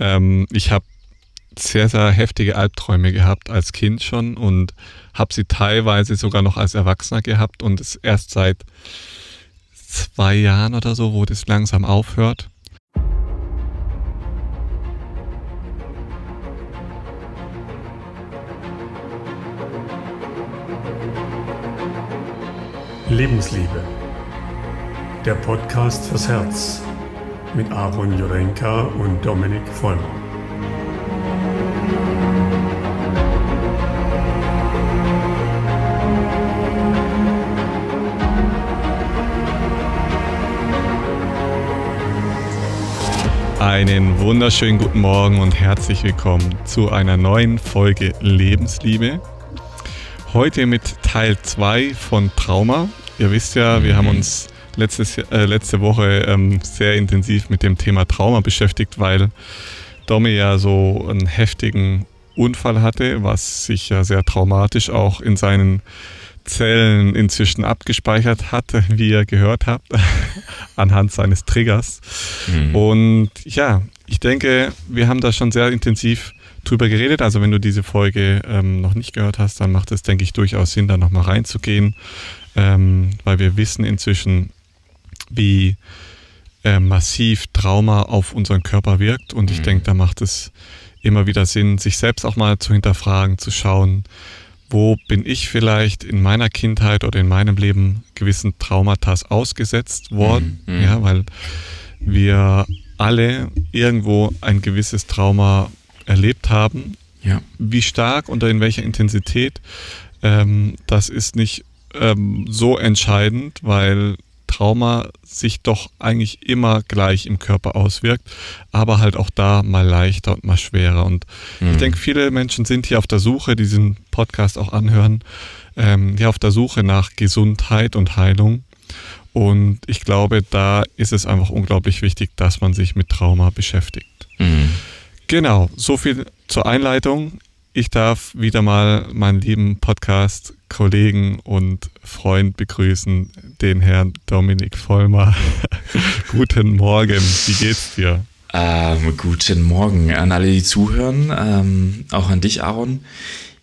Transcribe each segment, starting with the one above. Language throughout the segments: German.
Ähm, ich habe sehr, sehr heftige Albträume gehabt als Kind schon und habe sie teilweise sogar noch als Erwachsener gehabt und es erst seit zwei Jahren oder so, wo das langsam aufhört. Lebensliebe. Der Podcast fürs Herz mit Aaron Jurenka und Dominik Vollmer. Einen wunderschönen guten Morgen und herzlich willkommen zu einer neuen Folge Lebensliebe. Heute mit Teil 2 von Trauma. Ihr wisst ja, wir haben mhm. uns letztes, äh, letzte Woche ähm, sehr intensiv mit dem Thema Trauma beschäftigt, weil Domi ja so einen heftigen Unfall hatte, was sich ja sehr traumatisch auch in seinen Zellen inzwischen abgespeichert hat, wie ihr gehört habt, anhand seines Triggers. Mhm. Und ja, ich denke, wir haben da schon sehr intensiv drüber geredet. Also wenn du diese Folge ähm, noch nicht gehört hast, dann macht es, denke ich, durchaus Sinn, da nochmal reinzugehen ähm, weil wir wissen inzwischen, wie äh, massiv Trauma auf unseren Körper wirkt. Und ich mhm. denke, da macht es immer wieder Sinn, sich selbst auch mal zu hinterfragen, zu schauen, wo bin ich vielleicht in meiner Kindheit oder in meinem Leben gewissen Traumata ausgesetzt worden. Mhm. mhm. Ja, weil wir alle irgendwo ein gewisses Trauma erlebt haben. Ja. Wie stark und in welcher Intensität, ähm, das ist nicht ähm, so entscheidend, weil Trauma sich doch eigentlich immer gleich im Körper auswirkt, aber halt auch da mal leichter und mal schwerer. Und mhm. ich denke, viele Menschen sind hier auf der Suche, diesen Podcast auch anhören, ähm, hier auf der Suche nach Gesundheit und Heilung. Und ich glaube, da ist es einfach unglaublich wichtig, dass man sich mit Trauma beschäftigt. Mhm. Genau, so viel zur Einleitung. Ich darf wieder mal meinen lieben Podcast-Kollegen und Freund begrüßen, den Herrn Dominik Vollmer. guten Morgen, wie geht's dir? Ähm, guten Morgen an alle, die zuhören, ähm, auch an dich, Aaron.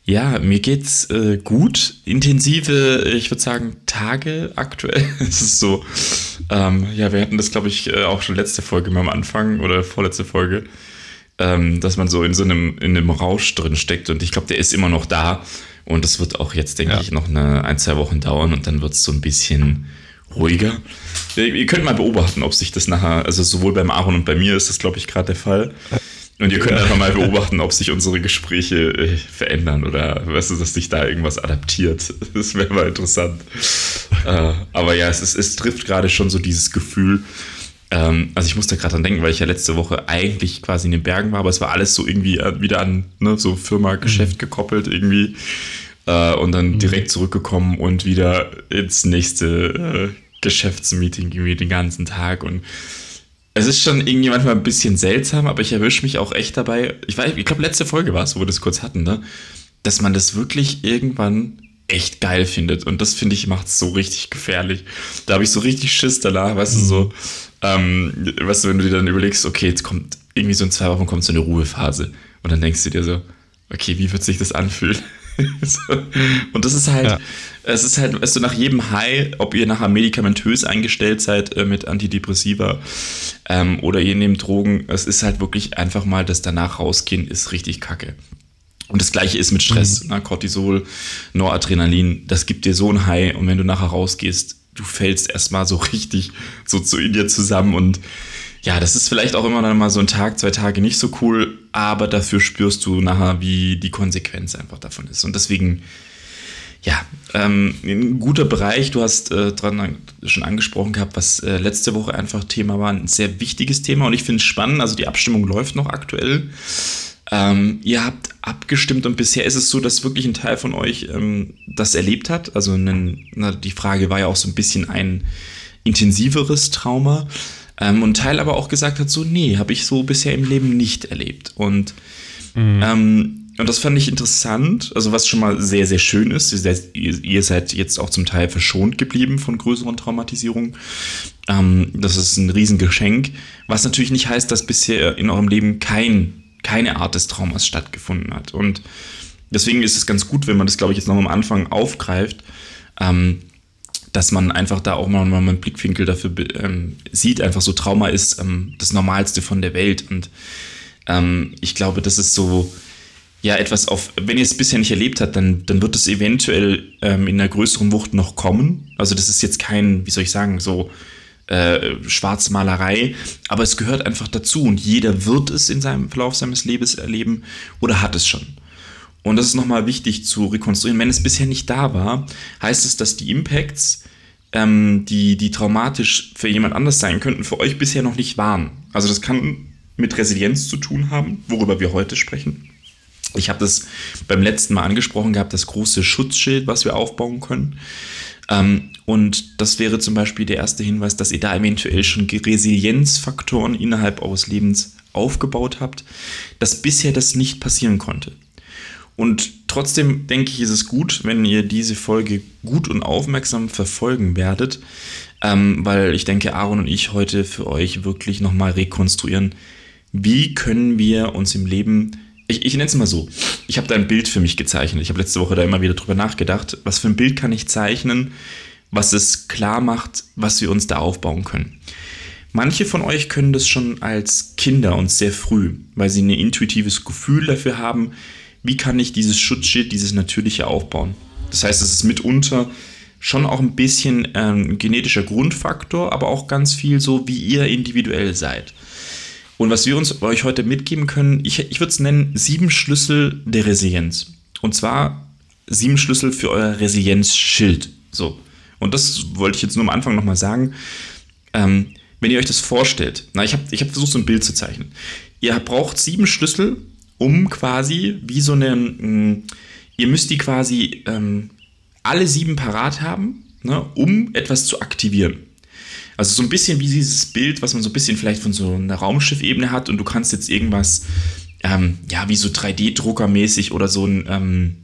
Ja, mir geht's äh, gut. Intensive, ich würde sagen, Tage aktuell. es ist so, ähm, ja, wir hatten das, glaube ich, äh, auch schon letzte Folge mal am Anfang oder vorletzte Folge ähm, dass man so in so einem, in einem Rausch drin steckt und ich glaube, der ist immer noch da und das wird auch jetzt, denke ja. ich, noch eine, ein, zwei Wochen dauern und dann wird es so ein bisschen ruhiger. Ihr könnt mal beobachten, ob sich das nachher, also sowohl beim Aaron und bei mir ist das, glaube ich, gerade der Fall. Und ihr könnt einfach mal beobachten, ob sich unsere Gespräche äh, verändern oder weißt du, dass sich da irgendwas adaptiert. Das wäre mal interessant. äh, aber ja, es, ist, es trifft gerade schon so dieses Gefühl, ähm, also ich musste gerade dran denken, weil ich ja letzte Woche eigentlich quasi in den Bergen war, aber es war alles so irgendwie äh, wieder an ne, so Firma-Geschäft mhm. gekoppelt irgendwie. Äh, und dann mhm. direkt zurückgekommen und wieder ins nächste äh, Geschäftsmeeting irgendwie den ganzen Tag. Und es ist schon irgendwie manchmal ein bisschen seltsam, aber ich erwische mich auch echt dabei. Ich, ich glaube, letzte Folge war es, wo wir das kurz hatten, ne? Dass man das wirklich irgendwann echt geil findet. Und das finde ich macht es so richtig gefährlich. Da habe ich so richtig Schiss danach, weißt mhm. du, so, ähm, weißt du, wenn du dir dann überlegst, okay, jetzt kommt irgendwie so in zwei Wochen kommt so eine Ruhephase. Und dann denkst du dir so, okay, wie wird sich das anfühlen? und das ist halt, ja. es ist halt, weißt du, nach jedem High, ob ihr nachher medikamentös eingestellt seid äh, mit Antidepressiva ähm, oder ihr nehmt Drogen, es ist halt wirklich einfach mal, das danach rausgehen, ist richtig kacke. Und das gleiche ist mit Stress, mhm. ne? Cortisol, Noradrenalin, das gibt dir so ein High und wenn du nachher rausgehst, du fällst erstmal so richtig so zu in dir zusammen und ja, das ist vielleicht auch immer dann mal so ein Tag, zwei Tage nicht so cool, aber dafür spürst du nachher, wie die Konsequenz einfach davon ist. Und deswegen, ja, ähm, ein guter Bereich, du hast äh, dran schon angesprochen gehabt, was äh, letzte Woche einfach Thema war, ein sehr wichtiges Thema und ich finde es spannend, also die Abstimmung läuft noch aktuell. Ähm, ihr habt abgestimmt und bisher ist es so, dass wirklich ein Teil von euch ähm, das erlebt hat. Also einen, na, die Frage war ja auch so ein bisschen ein intensiveres Trauma. Ähm, und ein Teil aber auch gesagt hat, so, nee, habe ich so bisher im Leben nicht erlebt. Und mhm. Ähm, und das fand ich interessant, also was schon mal sehr, sehr schön ist. Ihr, ihr seid jetzt auch zum Teil verschont geblieben von größeren Traumatisierungen. Ähm, das ist ein Riesengeschenk, was natürlich nicht heißt, dass bisher in eurem Leben kein, keine Art des Traumas stattgefunden hat. Und deswegen ist es ganz gut, wenn man das, glaube ich, jetzt noch am Anfang aufgreift, ähm, dass man einfach da auch mal, mal einen Blickwinkel dafür ähm, sieht. Einfach so Trauma ist ähm, das Normalste von der Welt. Und ähm, ich glaube, das ist so ja etwas auf, wenn ihr es bisher nicht erlebt habt, dann, dann wird es eventuell ähm, in einer größeren Wucht noch kommen. Also das ist jetzt kein, wie soll ich sagen, so äh, Schwarzmalerei, aber es gehört einfach dazu und jeder wird es in seinem Verlauf seines Lebens erleben oder hat es schon. Und das ist nochmal wichtig zu rekonstruieren. Wenn es bisher nicht da war, heißt es, dass die Impacts, ähm, die, die traumatisch für jemand anders sein könnten, für euch bisher noch nicht waren. Also das kann mit Resilienz zu tun haben, worüber wir heute sprechen. Ich habe das beim letzten Mal angesprochen gehabt, das große Schutzschild, was wir aufbauen können. Ähm, und das wäre zum Beispiel der erste Hinweis, dass ihr da eventuell schon Resilienzfaktoren innerhalb eures Lebens aufgebaut habt, dass bisher das nicht passieren konnte. Und trotzdem denke ich, ist es gut, wenn ihr diese Folge gut und aufmerksam verfolgen werdet, ähm, weil ich denke, Aaron und ich heute für euch wirklich nochmal rekonstruieren, wie können wir uns im Leben ich, ich nenne es mal so. Ich habe da ein Bild für mich gezeichnet. Ich habe letzte Woche da immer wieder drüber nachgedacht. Was für ein Bild kann ich zeichnen, was es klar macht, was wir uns da aufbauen können? Manche von euch können das schon als Kinder und sehr früh, weil sie ein intuitives Gefühl dafür haben, wie kann ich dieses Schutzschild, dieses Natürliche aufbauen. Das heißt, es ist mitunter schon auch ein bisschen ähm, genetischer Grundfaktor, aber auch ganz viel so, wie ihr individuell seid. Und was wir uns euch heute mitgeben können, ich, ich würde es nennen, sieben Schlüssel der Resilienz. Und zwar sieben Schlüssel für euer Resilienzschild. So. Und das wollte ich jetzt nur am Anfang nochmal sagen. Ähm, wenn ihr euch das vorstellt, na, ich habe ich hab versucht, so ein Bild zu zeichnen. Ihr braucht sieben Schlüssel, um quasi wie so eine, mh, mm, ihr müsst die quasi ähm, alle sieben parat haben, ne, um etwas zu aktivieren. Also so ein bisschen wie dieses Bild, was man so ein bisschen vielleicht von so einer Raumschiffebene hat und du kannst jetzt irgendwas, ähm, ja, wie so 3D-Druckermäßig oder so ein, ähm,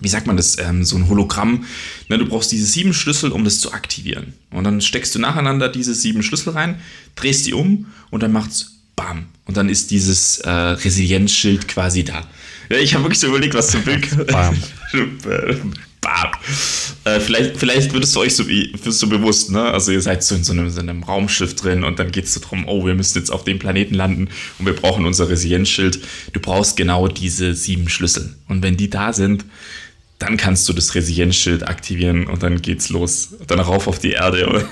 wie sagt man das, ähm, so ein Hologramm. Ne, du brauchst diese sieben Schlüssel, um das zu aktivieren. Und dann steckst du nacheinander diese sieben Schlüssel rein, drehst die um und dann macht's BAM. Und dann ist dieses äh, Resilienzschild quasi da. Ja, ich habe wirklich so überlegt, was zum Bild. BAM. Äh, vielleicht, vielleicht würdest du euch so, wirst du bewusst, ne? Also ihr seid so in so einem, so einem Raumschiff drin und dann geht es so darum, oh, wir müssen jetzt auf dem Planeten landen und wir brauchen unser Resilienzschild. Du brauchst genau diese sieben Schlüssel. Und wenn die da sind, dann kannst du das Resilienzschild aktivieren und dann geht's los. Dann rauf auf die Erde.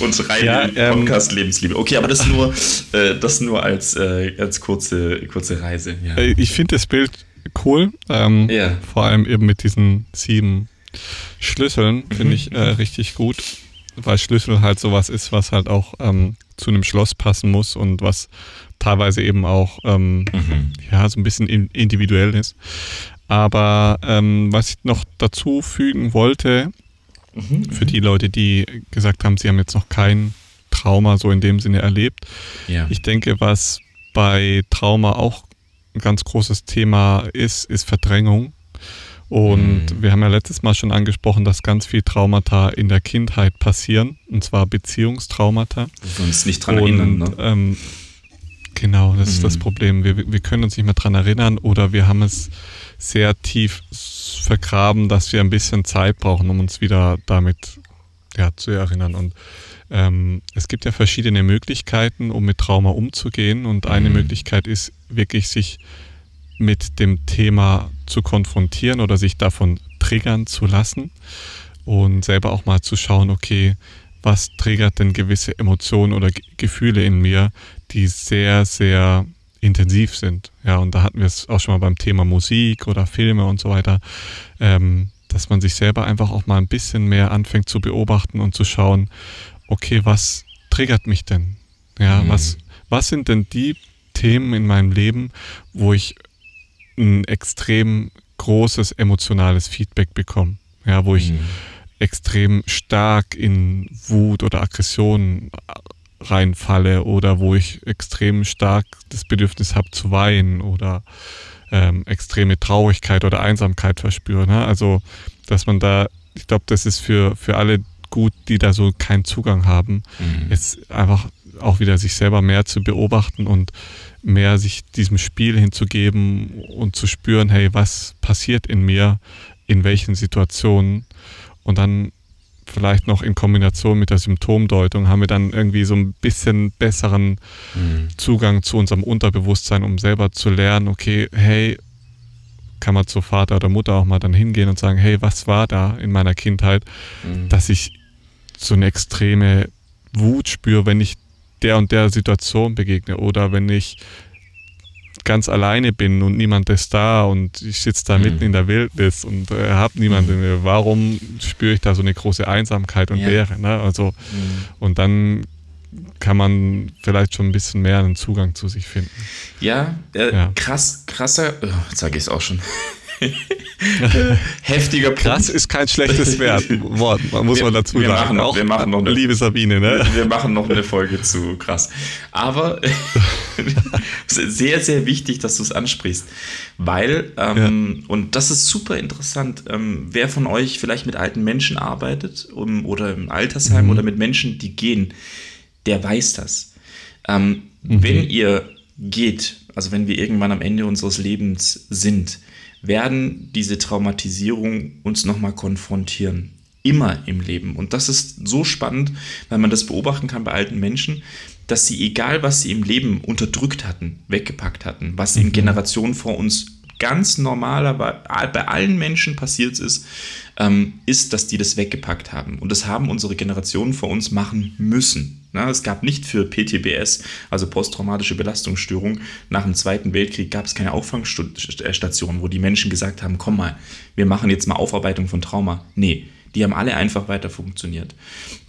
und rein ja, in ähm, Podcast Lebensliebe. Okay, aber das nur, äh, das nur als, äh, als kurze, kurze Reise. Ja. Äh, ich finde das Bild cool. Ähm, yeah. Vor allem eben mit diesen sieben Schlüsseln finde mhm. ich äh, richtig gut, weil Schlüssel halt sowas ist, was halt auch ähm, zu einem Schloss passen muss und was teilweise eben auch ähm, mhm. ja so ein bisschen individuell ist. Aber ähm, was ich noch dazu fügen wollte, mhm. für die Leute, die gesagt haben, sie haben jetzt noch kein Trauma so in dem Sinne erlebt. Ja. Ich denke, was bei Trauma auch ein ganz großes Thema ist, ist Verdrängung. Und mhm. wir haben ja letztes Mal schon angesprochen, dass ganz viel Traumata in der Kindheit passieren, und zwar Beziehungstraumata. Wir uns nicht dran und, erinnern. Ne? Ähm, genau, das mhm. ist das mhm. Problem. Wir, wir können uns nicht mehr dran erinnern oder wir haben es sehr tief vergraben, dass wir ein bisschen Zeit brauchen, um uns wieder damit ja, zu erinnern. Und ähm, es gibt ja verschiedene Möglichkeiten, um mit Trauma umzugehen. Und eine mhm. Möglichkeit ist wirklich, sich mit dem Thema zu konfrontieren oder sich davon triggern zu lassen und selber auch mal zu schauen, okay, was triggert denn gewisse Emotionen oder G Gefühle in mir, die sehr, sehr intensiv sind. Ja, und da hatten wir es auch schon mal beim Thema Musik oder Filme und so weiter. Ähm, dass man sich selber einfach auch mal ein bisschen mehr anfängt zu beobachten und zu schauen, okay, was triggert mich denn? Ja, mhm. was, was sind denn die Themen in meinem Leben, wo ich ein extrem großes emotionales Feedback bekomme? Ja, wo ich mhm. extrem stark in Wut oder Aggression reinfalle oder wo ich extrem stark das Bedürfnis habe zu weinen oder ähm, extreme Traurigkeit oder Einsamkeit verspüre. Ne? Also, dass man da, ich glaube, das ist für, für alle gut, die da so keinen Zugang haben, mhm. jetzt einfach auch wieder sich selber mehr zu beobachten und mehr sich diesem Spiel hinzugeben und zu spüren, hey, was passiert in mir, in welchen Situationen und dann vielleicht noch in Kombination mit der Symptomdeutung haben wir dann irgendwie so ein bisschen besseren mhm. Zugang zu unserem Unterbewusstsein, um selber zu lernen, okay, hey, kann man zu Vater oder Mutter auch mal dann hingehen und sagen, hey, was war da in meiner Kindheit, mhm. dass ich so eine extreme Wut spüre, wenn ich der und der Situation begegne oder wenn ich ganz alleine bin und niemand ist da und ich sitze da mhm. mitten in der Wildnis und äh, habe niemanden. Mhm. Warum spüre ich da so eine große Einsamkeit und ja. Leere? Ne? Also, mhm. Und dann kann man vielleicht schon ein bisschen mehr einen Zugang zu sich finden. Ja, äh, ja. krass, krasser, oh, jetzt sage ich es auch schon. Heftiger Punkt. Krass ist kein schlechtes Wort, muss wir, man dazu wir sagen. Machen noch, wir machen noch eine, liebe Sabine, ne? Wir machen noch eine Folge zu krass. Aber sehr, sehr wichtig, dass du es ansprichst. Weil, ähm, ja. und das ist super interessant, ähm, wer von euch vielleicht mit alten Menschen arbeitet um, oder im Altersheim mhm. oder mit Menschen, die gehen, der weiß das. Ähm, mhm. Wenn ihr geht, also wenn wir irgendwann am Ende unseres Lebens sind, werden diese Traumatisierungen uns nochmal konfrontieren. Immer im Leben. Und das ist so spannend, weil man das beobachten kann bei alten Menschen, dass sie, egal was sie im Leben unterdrückt hatten, weggepackt hatten, was in mhm. Generationen vor uns ganz normaler bei, bei allen Menschen passiert ist, ähm, ist, dass die das weggepackt haben. Und das haben unsere Generationen vor uns machen müssen. Na, es gab nicht für PTBS, also posttraumatische Belastungsstörung, nach dem Zweiten Weltkrieg gab es keine Auffangstationen, wo die Menschen gesagt haben, komm mal, wir machen jetzt mal Aufarbeitung von Trauma. Nee, die haben alle einfach weiter funktioniert.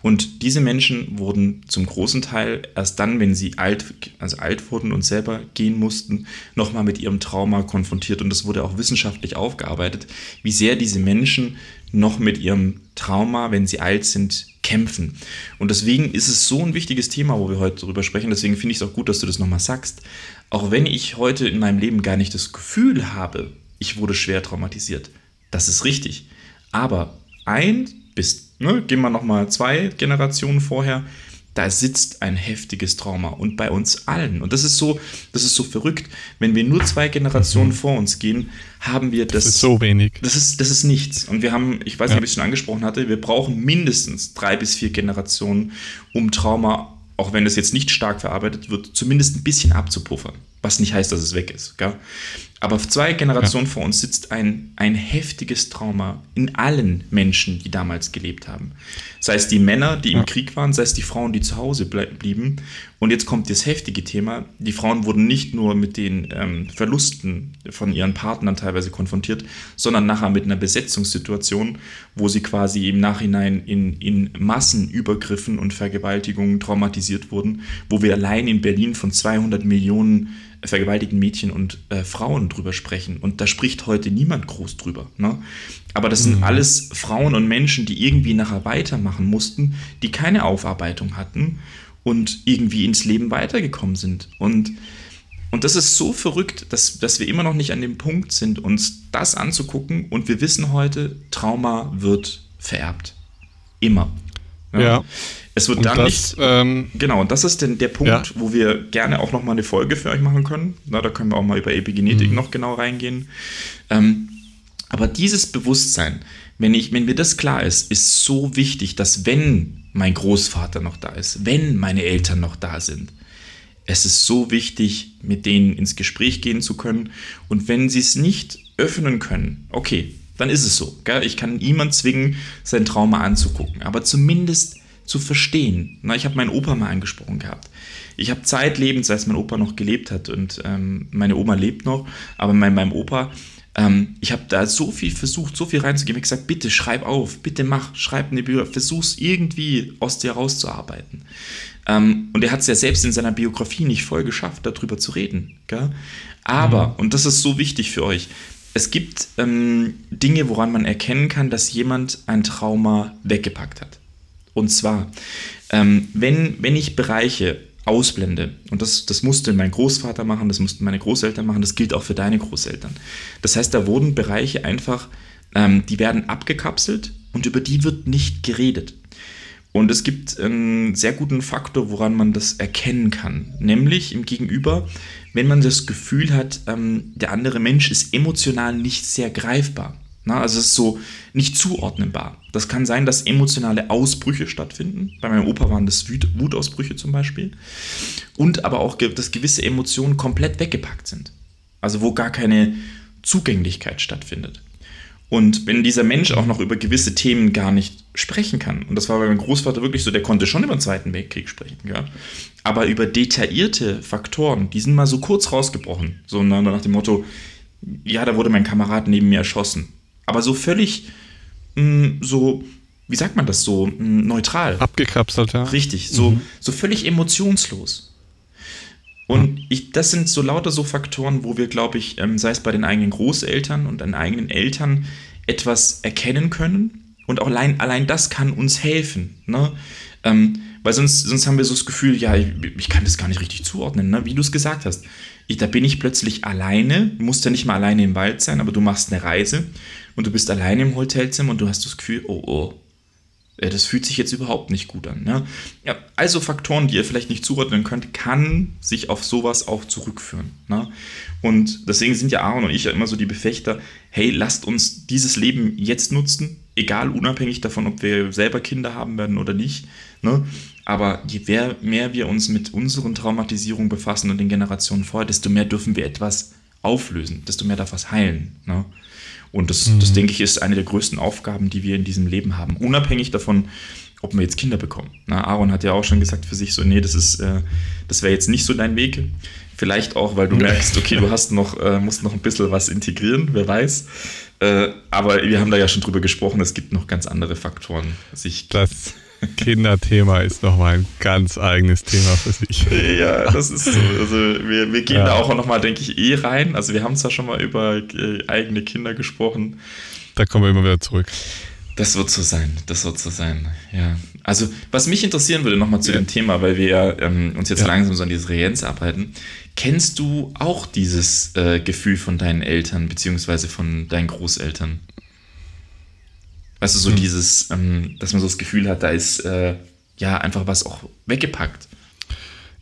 Und diese Menschen wurden zum großen Teil erst dann, wenn sie alt, also alt wurden und selber gehen mussten, nochmal mit ihrem Trauma konfrontiert. Und das wurde auch wissenschaftlich aufgearbeitet, wie sehr diese Menschen noch mit ihrem Trauma, wenn sie alt sind, kämpfen. Und deswegen ist es so ein wichtiges Thema, wo wir heute darüber sprechen. Deswegen finde ich es auch gut, dass du das nochmal sagst. Auch wenn ich heute in meinem Leben gar nicht das Gefühl habe, ich wurde schwer traumatisiert. Das ist richtig. Aber ein bis, ne, gehen wir nochmal zwei Generationen vorher, da sitzt ein heftiges Trauma und bei uns allen. Und das ist so, das ist so verrückt. Wenn wir nur zwei Generationen mhm. vor uns gehen, haben wir das. Das ist so wenig. Das ist, das ist nichts. Und wir haben, ich weiß nicht, ja. ob ich es schon angesprochen hatte, wir brauchen mindestens drei bis vier Generationen, um Trauma auch wenn das jetzt nicht stark verarbeitet wird, zumindest ein bisschen abzupuffern. Was nicht heißt, dass es weg ist. Gell? Aber zwei Generationen ja. vor uns sitzt ein, ein heftiges Trauma in allen Menschen, die damals gelebt haben. Sei es die Männer, die ja. im Krieg waren, sei es die Frauen, die zu Hause blieben. Und jetzt kommt das heftige Thema. Die Frauen wurden nicht nur mit den ähm, Verlusten von ihren Partnern teilweise konfrontiert, sondern nachher mit einer Besetzungssituation, wo sie quasi im Nachhinein in, in Massenübergriffen und Vergewaltigungen traumatisiert wurden, wo wir allein in Berlin von 200 Millionen vergewaltigten Mädchen und äh, Frauen drüber sprechen. Und da spricht heute niemand groß drüber. Ne? Aber das sind mhm. alles Frauen und Menschen, die irgendwie nachher weitermachen mussten, die keine Aufarbeitung hatten und irgendwie ins Leben weitergekommen sind. Und, und das ist so verrückt, dass, dass wir immer noch nicht an dem Punkt sind, uns das anzugucken. Und wir wissen heute, Trauma wird vererbt. Immer. Ja. ja. Es wird und dann das, nicht. Ähm, genau, und das ist denn der Punkt, ja. wo wir gerne auch nochmal eine Folge für euch machen können. Na, da können wir auch mal über Epigenetik mhm. noch genau reingehen. Ähm, aber dieses Bewusstsein, wenn, ich, wenn mir das klar ist, ist so wichtig, dass wenn mein Großvater noch da ist, wenn meine Eltern noch da sind, es ist so wichtig, mit denen ins Gespräch gehen zu können. Und wenn sie es nicht öffnen können, okay, dann ist es so. Gell? Ich kann niemand zwingen, sein Trauma anzugucken. Aber zumindest zu verstehen. Na, ich habe meinen Opa mal angesprochen gehabt. Ich habe zeitlebens, als mein Opa noch gelebt hat und ähm, meine Oma lebt noch, aber mein, meinem Opa, ähm, ich habe da so viel versucht, so viel reinzugeben. Ich habe gesagt, bitte schreib auf, bitte mach, schreib eine Biografie, versuch's irgendwie aus dir rauszuarbeiten. Ähm, und er hat es ja selbst in seiner Biografie nicht voll geschafft, darüber zu reden. Gell? Aber, mhm. und das ist so wichtig für euch, es gibt ähm, Dinge, woran man erkennen kann, dass jemand ein Trauma weggepackt hat. Und zwar, ähm, wenn, wenn ich Bereiche ausblende, und das, das musste mein Großvater machen, das mussten meine Großeltern machen, das gilt auch für deine Großeltern. Das heißt, da wurden Bereiche einfach, ähm, die werden abgekapselt und über die wird nicht geredet. Und es gibt einen sehr guten Faktor, woran man das erkennen kann. Nämlich im Gegenüber, wenn man das Gefühl hat, ähm, der andere Mensch ist emotional nicht sehr greifbar. Na, also es ist so nicht zuordnenbar. Das kann sein, dass emotionale Ausbrüche stattfinden. Bei meinem Opa waren das Wut Wutausbrüche zum Beispiel. Und aber auch, dass gewisse Emotionen komplett weggepackt sind. Also wo gar keine Zugänglichkeit stattfindet. Und wenn dieser Mensch auch noch über gewisse Themen gar nicht sprechen kann, und das war bei meinem Großvater wirklich so, der konnte schon über den Zweiten Weltkrieg sprechen, ja, aber über detaillierte Faktoren, die sind mal so kurz rausgebrochen, so nach dem Motto, ja, da wurde mein Kamerad neben mir erschossen. Aber so völlig mh, mm, so, wie sagt man das so, mh, mm, neutral. Abgekapselt, ja. Richtig, so, mhm. so völlig emotionslos. Und ich, das sind so lauter so Faktoren, wo wir, glaube ich, ähm, sei es bei den eigenen Großeltern und den eigenen Eltern, etwas erkennen können. Und auch allein, allein das kann uns helfen. Ne? Ähm, weil sonst, sonst haben wir so das Gefühl, ja, ich, ich kann das gar nicht richtig zuordnen, ne? wie du es gesagt hast. Ich, da bin ich plötzlich alleine, musst ja nicht mal alleine im Wald sein, aber du machst eine Reise und du bist alleine im Hotelzimmer und du hast das Gefühl, oh oh, das fühlt sich jetzt überhaupt nicht gut an. Ne? Ja, also Faktoren, die ihr vielleicht nicht zuordnen könnt, kann sich auf sowas auch zurückführen. Ne? Und deswegen sind ja Aaron und ich ja immer so die Befechter, hey, lasst uns dieses Leben jetzt nutzen, egal unabhängig davon, ob wir selber Kinder haben werden oder nicht. Ne? Aber je mehr, wir uns mit unseren Traumatisierungen befassen und den Generationen vorher, desto mehr dürfen wir etwas auflösen, desto mehr darf was heilen. Ne? Und das, mhm. das, denke ich, ist eine der größten Aufgaben, die wir in diesem Leben haben. Unabhängig davon, ob wir jetzt Kinder bekommen. Na, Aaron hat ja auch schon gesagt für sich so, nee, das ist, äh, das wäre jetzt nicht so dein Weg. Vielleicht auch, weil du merkst, okay, du hast noch, äh, musst noch ein bisschen was integrieren, wer weiß. Äh, aber wir haben da ja schon drüber gesprochen, es gibt noch ganz andere Faktoren. Sich das Kinderthema ist nochmal ein ganz eigenes Thema für sich. Ja, das ist so. Also wir, wir gehen ja. da auch nochmal, denke ich, eh rein. Also wir haben zwar schon mal über äh, eigene Kinder gesprochen. Da kommen wir immer wieder zurück. Das wird so sein, das wird so sein, ja. Also, was mich interessieren würde, nochmal zu ja. dem Thema, weil wir ja, ähm, uns jetzt ja. langsam so an diese Resilienz arbeiten. Kennst du auch dieses äh, Gefühl von deinen Eltern, beziehungsweise von deinen Großeltern? Weißt du, so mhm. dieses, ähm, dass man so das Gefühl hat, da ist äh, ja einfach was auch weggepackt.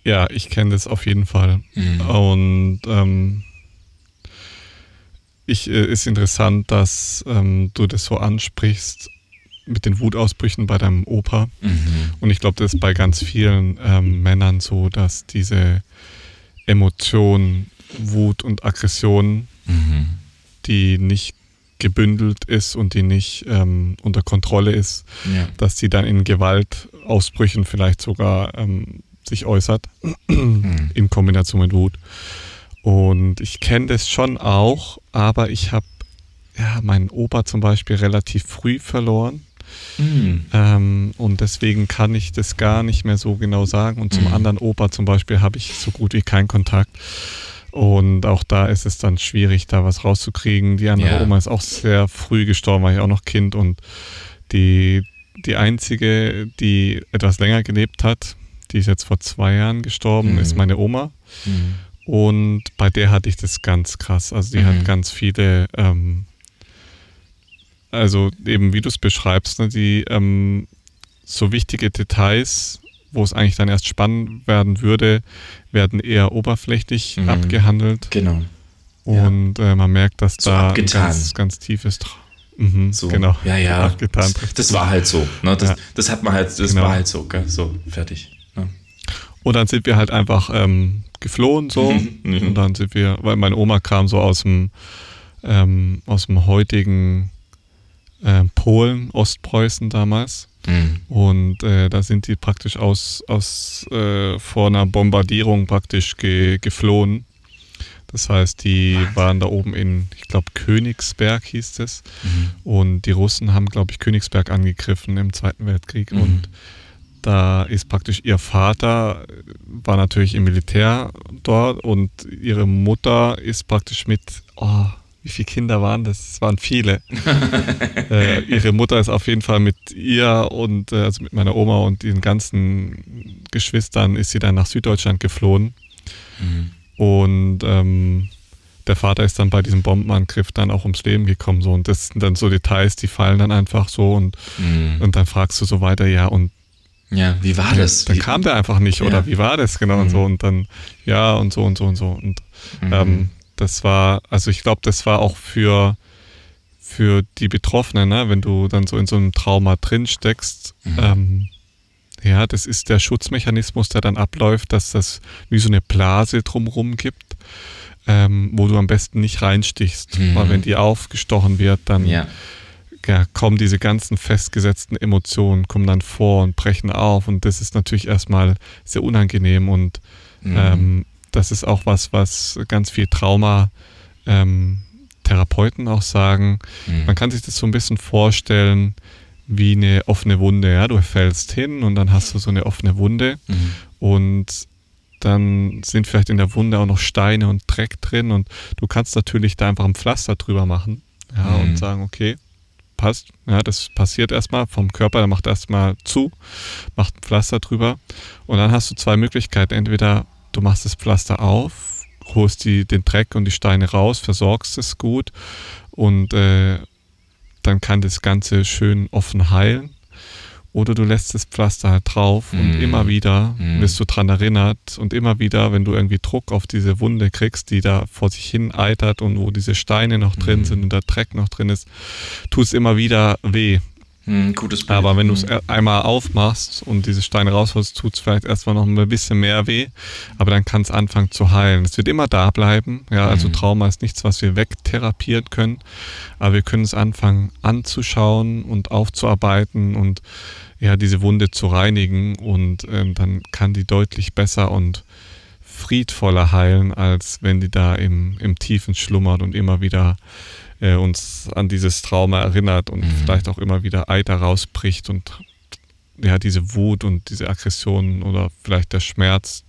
Ja, ich kenne das auf jeden Fall. Mhm. Und ähm, ich, äh, ist interessant, dass ähm, du das so ansprichst mit den Wutausbrüchen bei deinem Opa. Mhm. Und ich glaube, das ist bei ganz vielen ähm, Männern so, dass diese Emotionen, Wut und Aggression, mhm. die nicht gebündelt ist und die nicht ähm, unter Kontrolle ist, ja. dass die dann in Gewaltausbrüchen vielleicht sogar ähm, sich äußert, mhm. in Kombination mit Wut. Und ich kenne das schon auch, aber ich habe ja, meinen Opa zum Beispiel relativ früh verloren. Mhm. Ähm, und deswegen kann ich das gar nicht mehr so genau sagen. Und zum mhm. anderen Opa zum Beispiel habe ich so gut wie keinen Kontakt. Und auch da ist es dann schwierig, da was rauszukriegen. Die andere ja. Oma ist auch sehr früh gestorben, war ich auch noch Kind. Und die, die einzige, die etwas länger gelebt hat, die ist jetzt vor zwei Jahren gestorben, mhm. ist meine Oma. Mhm. Und bei der hatte ich das ganz krass. Also die mhm. hat ganz viele, ähm, also eben wie du es beschreibst, ne, die ähm, so wichtige Details wo es eigentlich dann erst spannend werden würde, werden eher oberflächlich mhm. abgehandelt. Genau. Und ja. äh, man merkt, dass so da abgetan. ganz, ganz tiefes mhm, so, genau. Ja, ja. Abgetan. Das, das war halt so. Ne? Das, ja. das hat man halt, das genau. war halt so, gell? so, fertig. Ne? Und dann sind wir halt einfach ähm, geflohen so. Mhm. Und dann sind wir, weil meine Oma kam so aus dem, ähm, aus dem heutigen äh, Polen, Ostpreußen damals. Mhm. Und äh, da sind die praktisch aus, aus äh, vor einer Bombardierung praktisch ge, geflohen. Das heißt, die Wahnsinn. waren da oben in, ich glaube, Königsberg hieß es. Mhm. Und die Russen haben, glaube ich, Königsberg angegriffen im Zweiten Weltkrieg. Mhm. Und da ist praktisch ihr Vater, war natürlich im Militär dort und ihre Mutter ist praktisch mit, oh, wie viele Kinder waren das? Es waren viele. äh, ihre Mutter ist auf jeden Fall mit ihr und äh, also mit meiner Oma und den ganzen Geschwistern ist sie dann nach Süddeutschland geflohen. Mhm. Und ähm, der Vater ist dann bei diesem Bombenangriff dann auch ums Leben gekommen. So. Und das sind dann so Details, die fallen dann einfach so und, mhm. und dann fragst du so weiter, ja, und ja, wie war das? Dann wie, kam der einfach nicht, ja. oder wie war das genau mhm. und so und dann, ja, und so und so und so. Und mhm. ähm, das war, also ich glaube, das war auch für, für die Betroffenen, ne, wenn du dann so in so einem Trauma drin steckst, mhm. ähm, ja, das ist der Schutzmechanismus, der dann abläuft, dass das wie so eine Blase drumherum gibt, ähm, wo du am besten nicht reinstichst. Mhm. Weil wenn die aufgestochen wird, dann ja. Ja, kommen diese ganzen festgesetzten Emotionen, kommen dann vor und brechen auf. Und das ist natürlich erstmal sehr unangenehm und mhm. ähm, das ist auch was, was ganz viel Trauma ähm, Therapeuten auch sagen. Mhm. Man kann sich das so ein bisschen vorstellen wie eine offene Wunde. Ja? Du fällst hin und dann hast du so eine offene Wunde mhm. und dann sind vielleicht in der Wunde auch noch Steine und Dreck drin und du kannst natürlich da einfach ein Pflaster drüber machen ja, mhm. und sagen, okay, passt, ja, das passiert erstmal vom Körper, der macht erstmal zu, macht ein Pflaster drüber und dann hast du zwei Möglichkeiten. Entweder du machst das Pflaster auf, holst die, den Dreck und die Steine raus, versorgst es gut und äh, dann kann das Ganze schön offen heilen. Oder du lässt das Pflaster halt drauf mm. und mhm. immer wieder mm. wirst du dran erinnert und immer wieder, wenn du irgendwie Druck auf diese Wunde kriegst, die da vor sich hin eitert und wo diese Steine noch drin mm. sind und der Dreck noch drin ist, tut es immer wieder weh. Hm, gutes Bild. Aber wenn du es hm. einmal aufmachst und diese Steine rausholst, tut es vielleicht erstmal noch ein bisschen mehr weh, aber dann kann es anfangen zu heilen. Es wird immer da bleiben. Ja, also mhm. Trauma ist nichts, was wir wegtherapieren können, aber wir können es anfangen anzuschauen und aufzuarbeiten und ja, diese Wunde zu reinigen und ähm, dann kann die deutlich besser und friedvoller heilen, als wenn die da im, im Tiefen schlummert und immer wieder äh, uns an dieses Trauma erinnert und mhm. vielleicht auch immer wieder Eiter rausbricht und ja, diese Wut und diese Aggression oder vielleicht der Schmerz,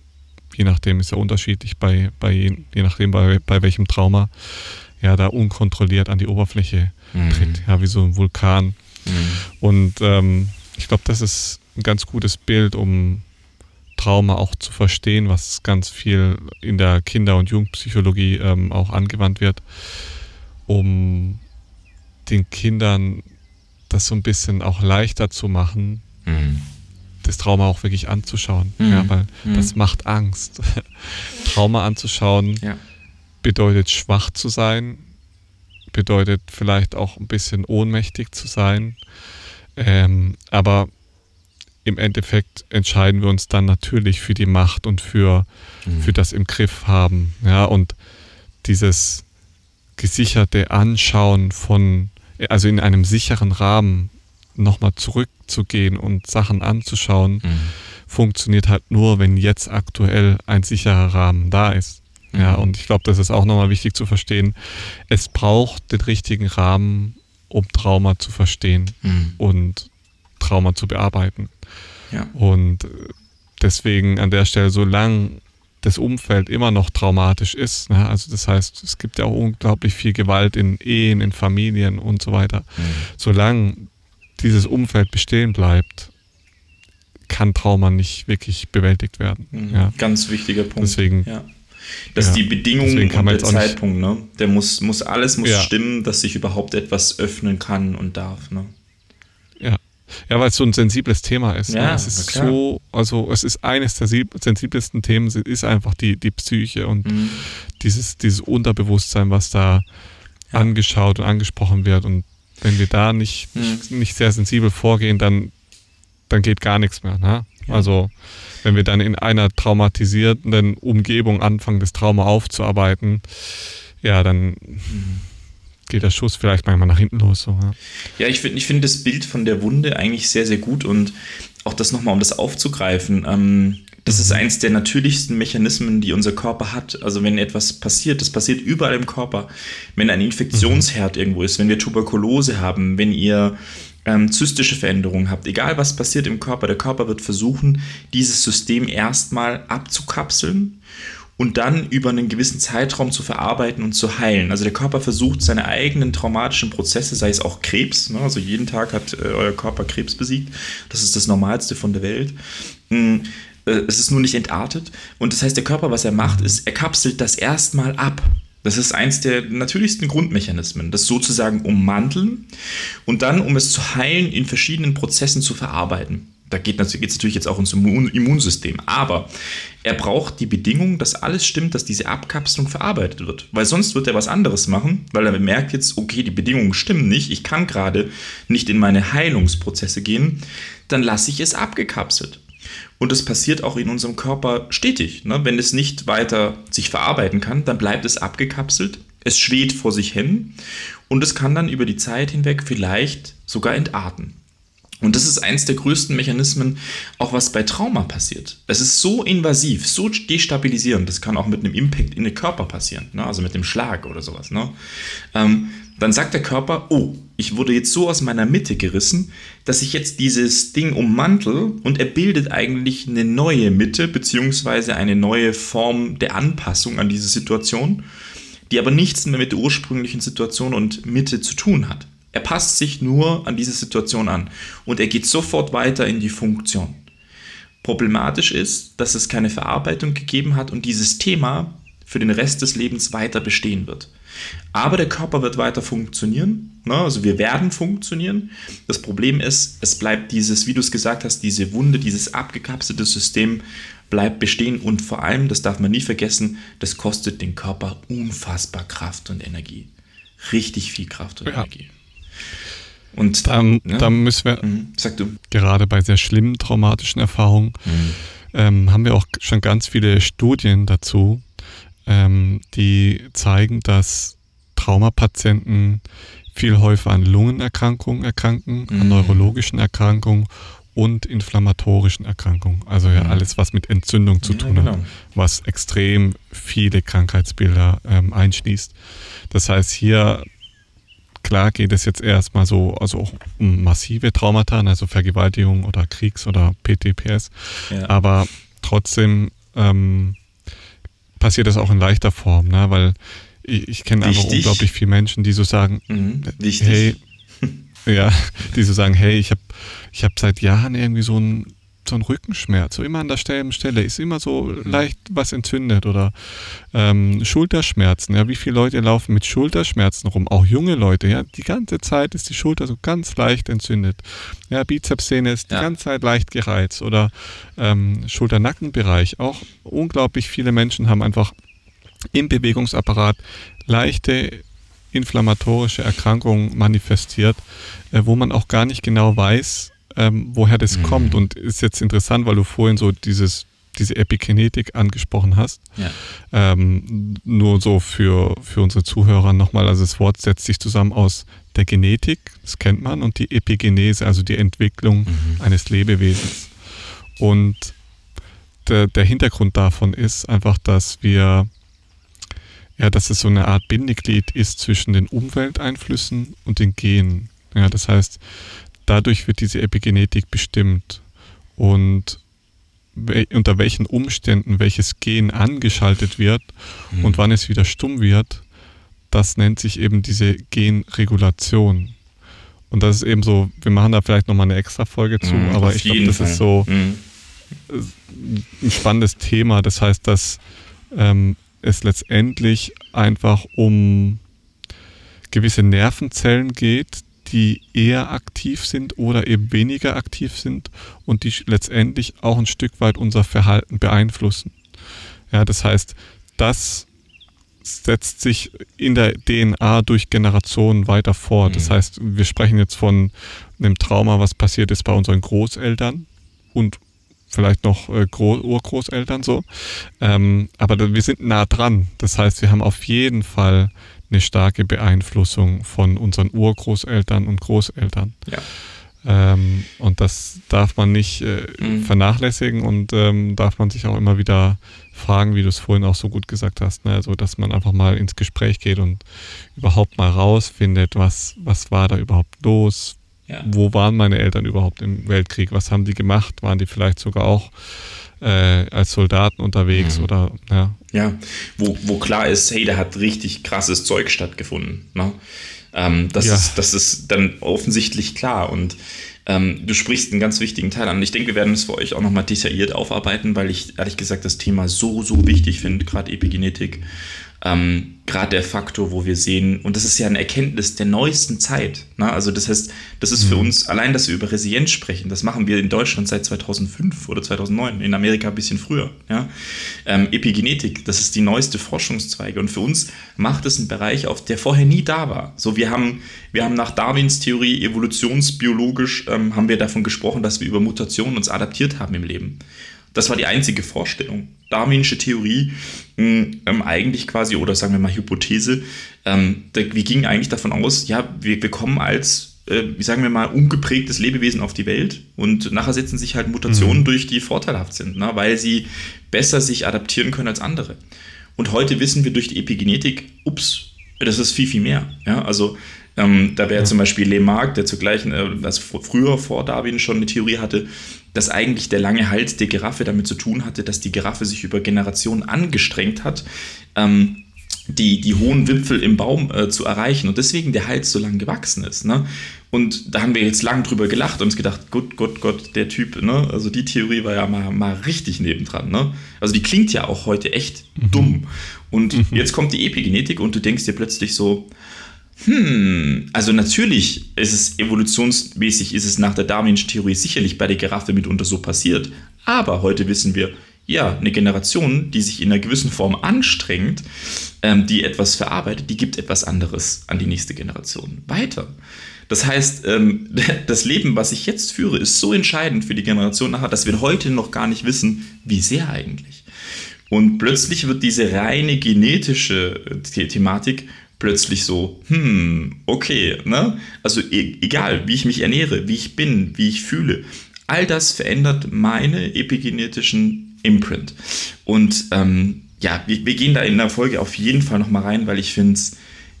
je nachdem ist ja unterschiedlich bei, bei je, je nachdem bei, bei welchem Trauma, ja, da unkontrolliert an die Oberfläche mhm. tritt, ja, wie so ein Vulkan. Mhm. Und ähm, ich glaube, das ist ein ganz gutes Bild, um Trauma auch zu verstehen, was ganz viel in der Kinder- und Jugendpsychologie ähm, auch angewandt wird um den Kindern das so ein bisschen auch leichter zu machen, mhm. das Trauma auch wirklich anzuschauen. Mhm. Ja, weil mhm. das macht Angst. Trauma anzuschauen ja. bedeutet schwach zu sein, bedeutet vielleicht auch ein bisschen ohnmächtig zu sein. Ähm, aber im Endeffekt entscheiden wir uns dann natürlich für die Macht und für, mhm. für das im Griff haben. Ja, und dieses gesicherte Anschauen von, also in einem sicheren Rahmen nochmal zurückzugehen und Sachen anzuschauen, mhm. funktioniert halt nur, wenn jetzt aktuell ein sicherer Rahmen da ist. Mhm. Ja, und ich glaube, das ist auch nochmal wichtig zu verstehen. Es braucht den richtigen Rahmen, um Trauma zu verstehen mhm. und Trauma zu bearbeiten. Ja. Und deswegen an der Stelle, solange das Umfeld immer noch traumatisch ist. Ne? Also das heißt, es gibt ja auch unglaublich viel Gewalt in Ehen, in Familien und so weiter. Mhm. Solange dieses Umfeld bestehen bleibt, kann Trauma nicht wirklich bewältigt werden. Mhm. Ja. Ganz wichtiger Punkt. Deswegen, ja. Dass ja, die Bedingungen und der Zeitpunkt, ne? Der muss, muss alles muss stimmen, dass sich überhaupt etwas öffnen kann und darf, ne? Ja. Weil es so ein sensibles Thema ist. Ne? Ja, ne? Es ist so, also es ist eines der sensibelsten Themen, ist einfach die, die Psyche und mhm. dieses, dieses Unterbewusstsein, was da ja. angeschaut und angesprochen wird. Und wenn wir da nicht, mhm. nicht sehr sensibel vorgehen, dann, dann geht gar nichts mehr. Ne? Ja. Also wenn wir dann in einer traumatisierten Umgebung anfangen, das Trauma aufzuarbeiten, ja, dann mhm geht der Schuss vielleicht manchmal nach hinten los. So, ja. ja, ich finde ich find das Bild von der Wunde eigentlich sehr, sehr gut und auch das nochmal, um das aufzugreifen. Ähm, das ist mhm. eins der natürlichsten Mechanismen, die unser Körper hat. Also wenn etwas passiert, das passiert überall im Körper. Wenn ein Infektionsherd mhm. irgendwo ist, wenn wir Tuberkulose haben, wenn ihr ähm, zystische Veränderungen habt, egal was passiert im Körper, der Körper wird versuchen, dieses System erstmal abzukapseln und dann über einen gewissen Zeitraum zu verarbeiten und zu heilen. Also der Körper versucht seine eigenen traumatischen Prozesse, sei es auch Krebs, ne? also jeden Tag hat äh, euer Körper Krebs besiegt, das ist das Normalste von der Welt. Äh, es ist nur nicht entartet und das heißt, der Körper, was er macht, ist, er kapselt das erstmal ab. Das ist eins der natürlichsten Grundmechanismen, das sozusagen ummanteln und dann, um es zu heilen, in verschiedenen Prozessen zu verarbeiten. Da geht es natürlich jetzt auch ums Immunsystem. Aber er braucht die Bedingung, dass alles stimmt, dass diese Abkapselung verarbeitet wird. Weil sonst wird er was anderes machen, weil er bemerkt jetzt, okay, die Bedingungen stimmen nicht, ich kann gerade nicht in meine Heilungsprozesse gehen, dann lasse ich es abgekapselt. Und das passiert auch in unserem Körper stetig. Ne? Wenn es nicht weiter sich verarbeiten kann, dann bleibt es abgekapselt, es schwebt vor sich hin und es kann dann über die Zeit hinweg vielleicht sogar entarten. Und das ist eins der größten Mechanismen, auch was bei Trauma passiert. Es ist so invasiv, so destabilisierend, das kann auch mit einem Impact in den Körper passieren, ne? also mit dem Schlag oder sowas. Ne? Ähm, dann sagt der Körper, oh, ich wurde jetzt so aus meiner Mitte gerissen, dass ich jetzt dieses Ding ummantel und er bildet eigentlich eine neue Mitte, beziehungsweise eine neue Form der Anpassung an diese Situation, die aber nichts mehr mit der ursprünglichen Situation und Mitte zu tun hat. Er passt sich nur an diese Situation an und er geht sofort weiter in die Funktion. Problematisch ist, dass es keine Verarbeitung gegeben hat und dieses Thema für den Rest des Lebens weiter bestehen wird. Aber der Körper wird weiter funktionieren, ne? also wir werden funktionieren. Das Problem ist, es bleibt dieses, wie du es gesagt hast, diese Wunde, dieses abgekapselte System bleibt bestehen und vor allem, das darf man nie vergessen, das kostet den Körper unfassbar Kraft und Energie. Richtig viel Kraft und ja. Energie. Und da, ja. da müssen wir, mhm. Sag du. gerade bei sehr schlimmen traumatischen Erfahrungen, mhm. ähm, haben wir auch schon ganz viele Studien dazu, ähm, die zeigen, dass Traumapatienten viel häufiger an Lungenerkrankungen erkranken, mhm. an neurologischen Erkrankungen und inflammatorischen Erkrankungen. Also ja, mhm. alles, was mit Entzündung zu ja, tun genau. hat, was extrem viele Krankheitsbilder ähm, einschließt. Das heißt, hier klar geht es jetzt erstmal so also auch um massive Traumata, also Vergewaltigung oder Kriegs- oder PTPS, ja. aber trotzdem ähm, passiert das auch in leichter Form, ne? weil ich, ich kenne einfach unglaublich viele Menschen, die so sagen, mhm. hey, ja, die so sagen, hey, ich habe ich hab seit Jahren irgendwie so ein so ein Rückenschmerz, so immer an der selben Stelle, ist immer so mhm. leicht was entzündet oder ähm, Schulterschmerzen. Ja, wie viele Leute laufen mit Schulterschmerzen rum? Auch junge Leute, ja, die ganze Zeit ist die Schulter so ganz leicht entzündet. Ja, Bizepssehne ist ja. die ganze Zeit leicht gereizt oder ähm, Schulter-Nackenbereich. Auch unglaublich viele Menschen haben einfach im Bewegungsapparat leichte inflammatorische Erkrankungen manifestiert, äh, wo man auch gar nicht genau weiß, ähm, woher das mhm. kommt. Und ist jetzt interessant, weil du vorhin so dieses, diese Epigenetik angesprochen hast. Ja. Ähm, nur so für, für unsere Zuhörer nochmal, also das Wort setzt sich zusammen aus der Genetik, das kennt man, und die Epigenese, also die Entwicklung mhm. eines Lebewesens. Und der, der Hintergrund davon ist einfach, dass wir ja, dass es so eine Art Bindeglied ist zwischen den Umwelteinflüssen und den Genen. Ja, das heißt, dadurch wird diese Epigenetik bestimmt. Und unter welchen Umständen welches Gen angeschaltet wird mhm. und wann es wieder stumm wird, das nennt sich eben diese Genregulation. Und das ist eben so, wir machen da vielleicht nochmal eine extra Folge zu, mhm, aber ich glaube, das Fall. ist so mhm. ein spannendes Thema. Das heißt, dass ähm, es letztendlich einfach um gewisse Nervenzellen geht, die eher aktiv sind oder eben weniger aktiv sind und die letztendlich auch ein Stück weit unser Verhalten beeinflussen. Ja, das heißt, das setzt sich in der DNA durch Generationen weiter fort. Das mhm. heißt, wir sprechen jetzt von einem Trauma, was passiert ist bei unseren Großeltern und vielleicht noch äh, Urgroßeltern so. Ähm, aber wir sind nah dran. Das heißt, wir haben auf jeden Fall eine starke Beeinflussung von unseren Urgroßeltern und Großeltern. Ja. Ähm, und das darf man nicht äh, mhm. vernachlässigen und ähm, darf man sich auch immer wieder fragen, wie du es vorhin auch so gut gesagt hast, ne? also dass man einfach mal ins Gespräch geht und überhaupt mal rausfindet, was, was war da überhaupt los, ja. wo waren meine Eltern überhaupt im Weltkrieg, was haben die gemacht, waren die vielleicht sogar auch äh, als Soldaten unterwegs mhm. oder ja, Ja, wo, wo klar ist, hey, da hat richtig krasses Zeug stattgefunden. Ne? Ähm, das, ja. ist, das ist dann offensichtlich klar und ähm, du sprichst einen ganz wichtigen Teil an. Ich denke, wir werden es für euch auch nochmal detailliert aufarbeiten, weil ich ehrlich gesagt das Thema so, so wichtig finde, gerade Epigenetik. Ähm, Gerade der Faktor, wo wir sehen, und das ist ja eine Erkenntnis der neuesten Zeit. Ne? Also, das heißt, das ist für mhm. uns, allein, dass wir über Resilienz sprechen, das machen wir in Deutschland seit 2005 oder 2009, in Amerika ein bisschen früher. Ja? Ähm, Epigenetik, das ist die neueste Forschungszweige. Und für uns macht es einen Bereich auf, der vorher nie da war. So, wir haben, wir haben nach Darwins Theorie evolutionsbiologisch, ähm, haben wir davon gesprochen, dass wir über Mutationen uns adaptiert haben im Leben. Das war die einzige Vorstellung. Darwinsche Theorie, hm, ähm, eigentlich quasi, oder sagen wir mal Hypothese, ähm, da, wir gingen eigentlich davon aus, ja, wir, wir kommen als, äh, sagen wir mal, ungeprägtes Lebewesen auf die Welt und nachher setzen sich halt Mutationen mhm. durch, die vorteilhaft sind, ne, weil sie besser sich adaptieren können als andere. Und heute wissen wir durch die Epigenetik, ups, das ist viel, viel mehr. Ja, also ähm, da wäre ja. zum Beispiel Lemarck, der zugleich, äh, also früher vor Darwin schon eine Theorie hatte, dass eigentlich der lange Hals der Giraffe damit zu tun hatte, dass die Giraffe sich über Generationen angestrengt hat, ähm, die, die hohen Wipfel im Baum äh, zu erreichen und deswegen der Hals so lang gewachsen ist. Ne? Und da haben wir jetzt lang drüber gelacht und uns gedacht, Gott, Gott, Gott, der Typ, ne? Also die Theorie war ja mal, mal richtig nebendran, ne? Also die klingt ja auch heute echt mhm. dumm. Und mhm. jetzt kommt die Epigenetik und du denkst dir plötzlich so, hm, also natürlich ist es evolutionsmäßig, ist es nach der Darwinschen Theorie sicherlich bei der Giraffe mitunter so passiert. Aber heute wissen wir, ja, eine Generation, die sich in einer gewissen Form anstrengt, ähm, die etwas verarbeitet, die gibt etwas anderes an die nächste Generation weiter. Das heißt, ähm, das Leben, was ich jetzt führe, ist so entscheidend für die Generation nachher, dass wir heute noch gar nicht wissen, wie sehr eigentlich. Und plötzlich wird diese reine genetische äh, Thematik plötzlich so, hm, okay, ne? Also e egal, wie ich mich ernähre, wie ich bin, wie ich fühle, all das verändert meine epigenetischen Imprint. Und ähm, ja, wir, wir, gehen da in der Folge auf jeden Fall nochmal rein, weil ich finde es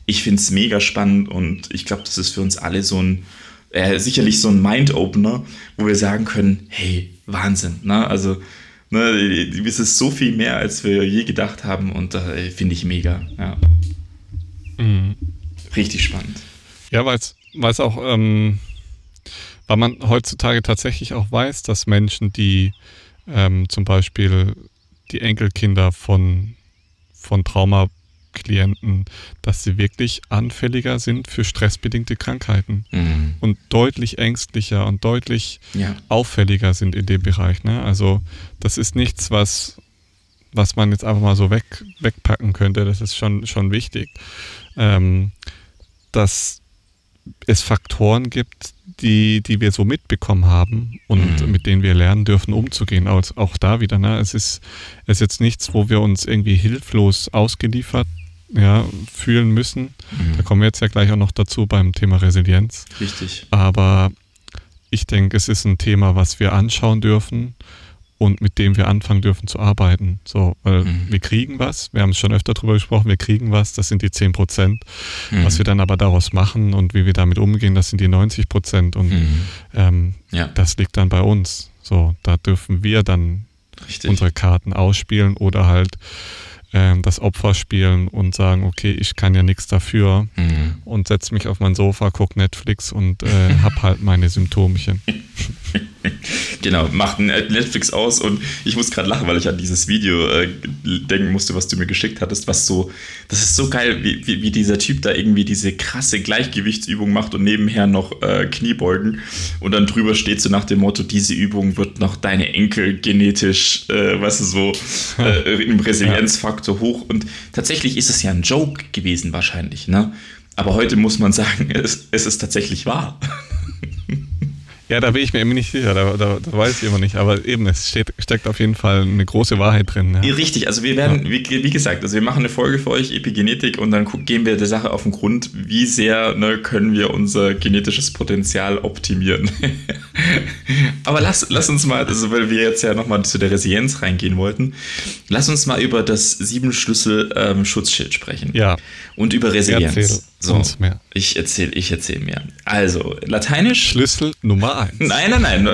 ich find's mega spannend und ich glaube, das ist für uns alle so ein, äh, sicherlich so ein Mind-Opener, wo wir sagen können, hey, Wahnsinn, ne? Also, ne, es ist so viel mehr, als wir je gedacht haben und äh, finde ich mega, ja. Mhm. Richtig spannend. Ja, weil es auch, ähm, weil man heutzutage tatsächlich auch weiß, dass Menschen, die ähm, zum Beispiel die Enkelkinder von, von Traumaklienten, dass sie wirklich anfälliger sind für stressbedingte Krankheiten mhm. und deutlich ängstlicher und deutlich ja. auffälliger sind in dem Bereich. Ne? Also das ist nichts, was, was man jetzt einfach mal so weg, wegpacken könnte. Das ist schon, schon wichtig ähm, dass es Faktoren gibt, die, die wir so mitbekommen haben und mhm. mit denen wir lernen dürfen, umzugehen. Auch, auch da wieder, ne? es, ist, es ist jetzt nichts, wo wir uns irgendwie hilflos ausgeliefert ja, fühlen müssen. Mhm. Da kommen wir jetzt ja gleich auch noch dazu beim Thema Resilienz. Richtig. Aber ich denke, es ist ein Thema, was wir anschauen dürfen und mit dem wir anfangen dürfen zu arbeiten. So, weil mhm. wir kriegen was, wir haben es schon öfter darüber gesprochen, wir kriegen was, das sind die 10 Prozent. Mhm. Was wir dann aber daraus machen und wie wir damit umgehen, das sind die 90 Prozent. Und mhm. ähm, ja. das liegt dann bei uns. So, da dürfen wir dann Richtig. unsere Karten ausspielen oder halt ähm, das Opfer spielen und sagen, okay, ich kann ja nichts dafür mhm. und setze mich auf mein Sofa, gucke Netflix und äh, hab halt meine Symptomchen. genau, macht Netflix aus und ich muss gerade lachen, weil ich an dieses Video äh, denken musste, was du mir geschickt hattest, was so, das ist so geil, wie, wie, wie dieser Typ da irgendwie diese krasse Gleichgewichtsübung macht und nebenher noch äh, Kniebeugen und dann drüber steht so nach dem Motto, diese Übung wird noch deine Enkel genetisch, äh, weißt du, so äh, im Resilienzfaktor hoch und tatsächlich ist es ja ein Joke gewesen wahrscheinlich, ne? Aber heute muss man sagen, es, es ist tatsächlich wahr. Ja, da bin ich mir immer nicht sicher, da, da, da, weiß ich immer nicht. Aber eben, es steht, steckt auf jeden Fall eine große Wahrheit drin. Ja. Richtig, also wir werden, ja. wie, wie, gesagt, also wir machen eine Folge für euch, Epigenetik, und dann gehen wir der Sache auf den Grund, wie sehr ne, können wir unser genetisches Potenzial optimieren. Aber lass, lass uns mal, also weil wir jetzt ja nochmal zu der Resilienz reingehen wollten, lass uns mal über das Sieben-Schlüssel-Schutzschild ähm, sprechen. Ja. Und über Resilienz. Erzähl so, uns mehr. Ich erzähle ich erzähl mehr. Also, Lateinisch. Schlüssel Nummer eins. Nein, nein, nein.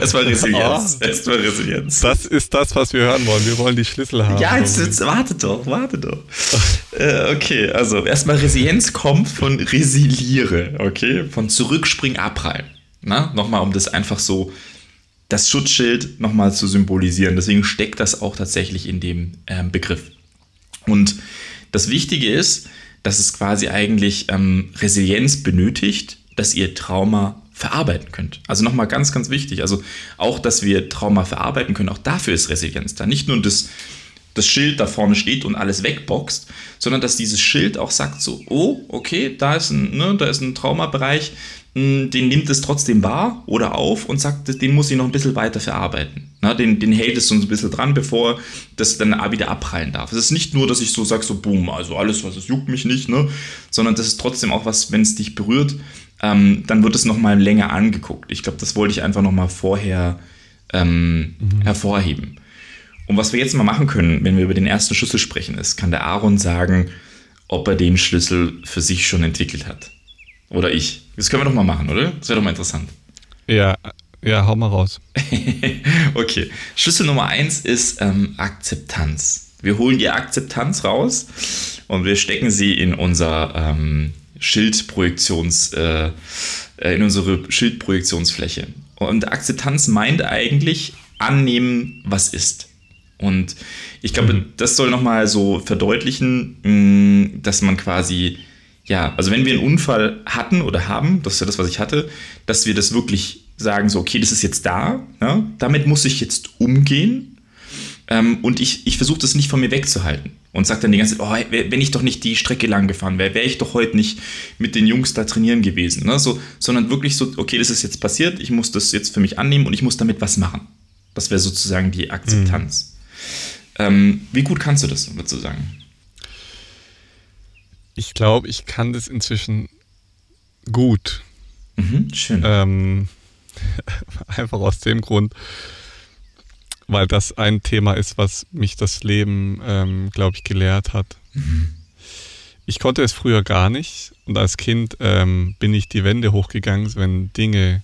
Es war Resilienz. Oh. War Resilienz. Das ist das, was wir hören wollen. Wir wollen die Schlüssel haben. Ja, jetzt, jetzt warte doch, warte doch. äh, okay, also erstmal Resilienz kommt von resiliere, okay? Von zurückspringen, abprallen. Na, nochmal, um das einfach so, das Schutzschild nochmal zu symbolisieren. Deswegen steckt das auch tatsächlich in dem ähm, Begriff. Und das Wichtige ist, dass es quasi eigentlich ähm, Resilienz benötigt, dass ihr Trauma verarbeiten könnt. Also nochmal ganz, ganz wichtig. Also auch, dass wir Trauma verarbeiten können, auch dafür ist Resilienz da. Nicht nur das, das Schild da vorne steht und alles wegboxt, sondern dass dieses Schild auch sagt so, oh, okay, da ist ein, ne, da ist ein Traumabereich, den nimmt es trotzdem wahr oder auf und sagt, den muss ich noch ein bisschen weiter verarbeiten. Na, den, den hält es so ein bisschen dran, bevor das dann wieder abprallen darf. Es ist nicht nur, dass ich so sage, so boom, also alles, was es juckt mich nicht, ne, sondern das ist trotzdem auch was, wenn es dich berührt, ähm, dann wird es nochmal länger angeguckt. Ich glaube, das wollte ich einfach nochmal vorher ähm, hervorheben. Und was wir jetzt mal machen können, wenn wir über den ersten Schlüssel sprechen, ist, kann der Aaron sagen, ob er den Schlüssel für sich schon entwickelt hat. Oder ich. Das können wir doch mal machen, oder? Das wäre doch mal interessant. Ja, ja, hau mal raus. okay. Schlüssel Nummer eins ist ähm, Akzeptanz. Wir holen die Akzeptanz raus und wir stecken sie in unser ähm, Schildprojektions, äh, in unsere Schildprojektionsfläche. Und Akzeptanz meint eigentlich annehmen, was ist. Und ich glaube, Mhm. das soll nochmal so verdeutlichen, mh, dass man quasi, ja, also wenn wir einen Unfall hatten oder haben, das ist ja das, was ich hatte, dass wir das wirklich sagen, so, okay, das ist jetzt da, ja, damit muss ich jetzt umgehen ähm, und ich, ich versuche das nicht von mir wegzuhalten. Und sage dann die ganze Zeit, oh, wenn ich doch nicht die Strecke lang gefahren wäre, wäre ich doch heute nicht mit den Jungs da trainieren gewesen. Ne? So, sondern wirklich so, okay, das ist jetzt passiert, ich muss das jetzt für mich annehmen und ich muss damit was machen. Das wäre sozusagen die Akzeptanz. Ähm, wie gut kannst du das, würdest du sagen? Ich glaube, ich kann das inzwischen gut. Mhm, schön. Ähm, einfach aus dem Grund, weil das ein Thema ist, was mich das Leben, ähm, glaube ich, gelehrt hat. Ich konnte es früher gar nicht und als Kind ähm, bin ich die Wände hochgegangen, wenn Dinge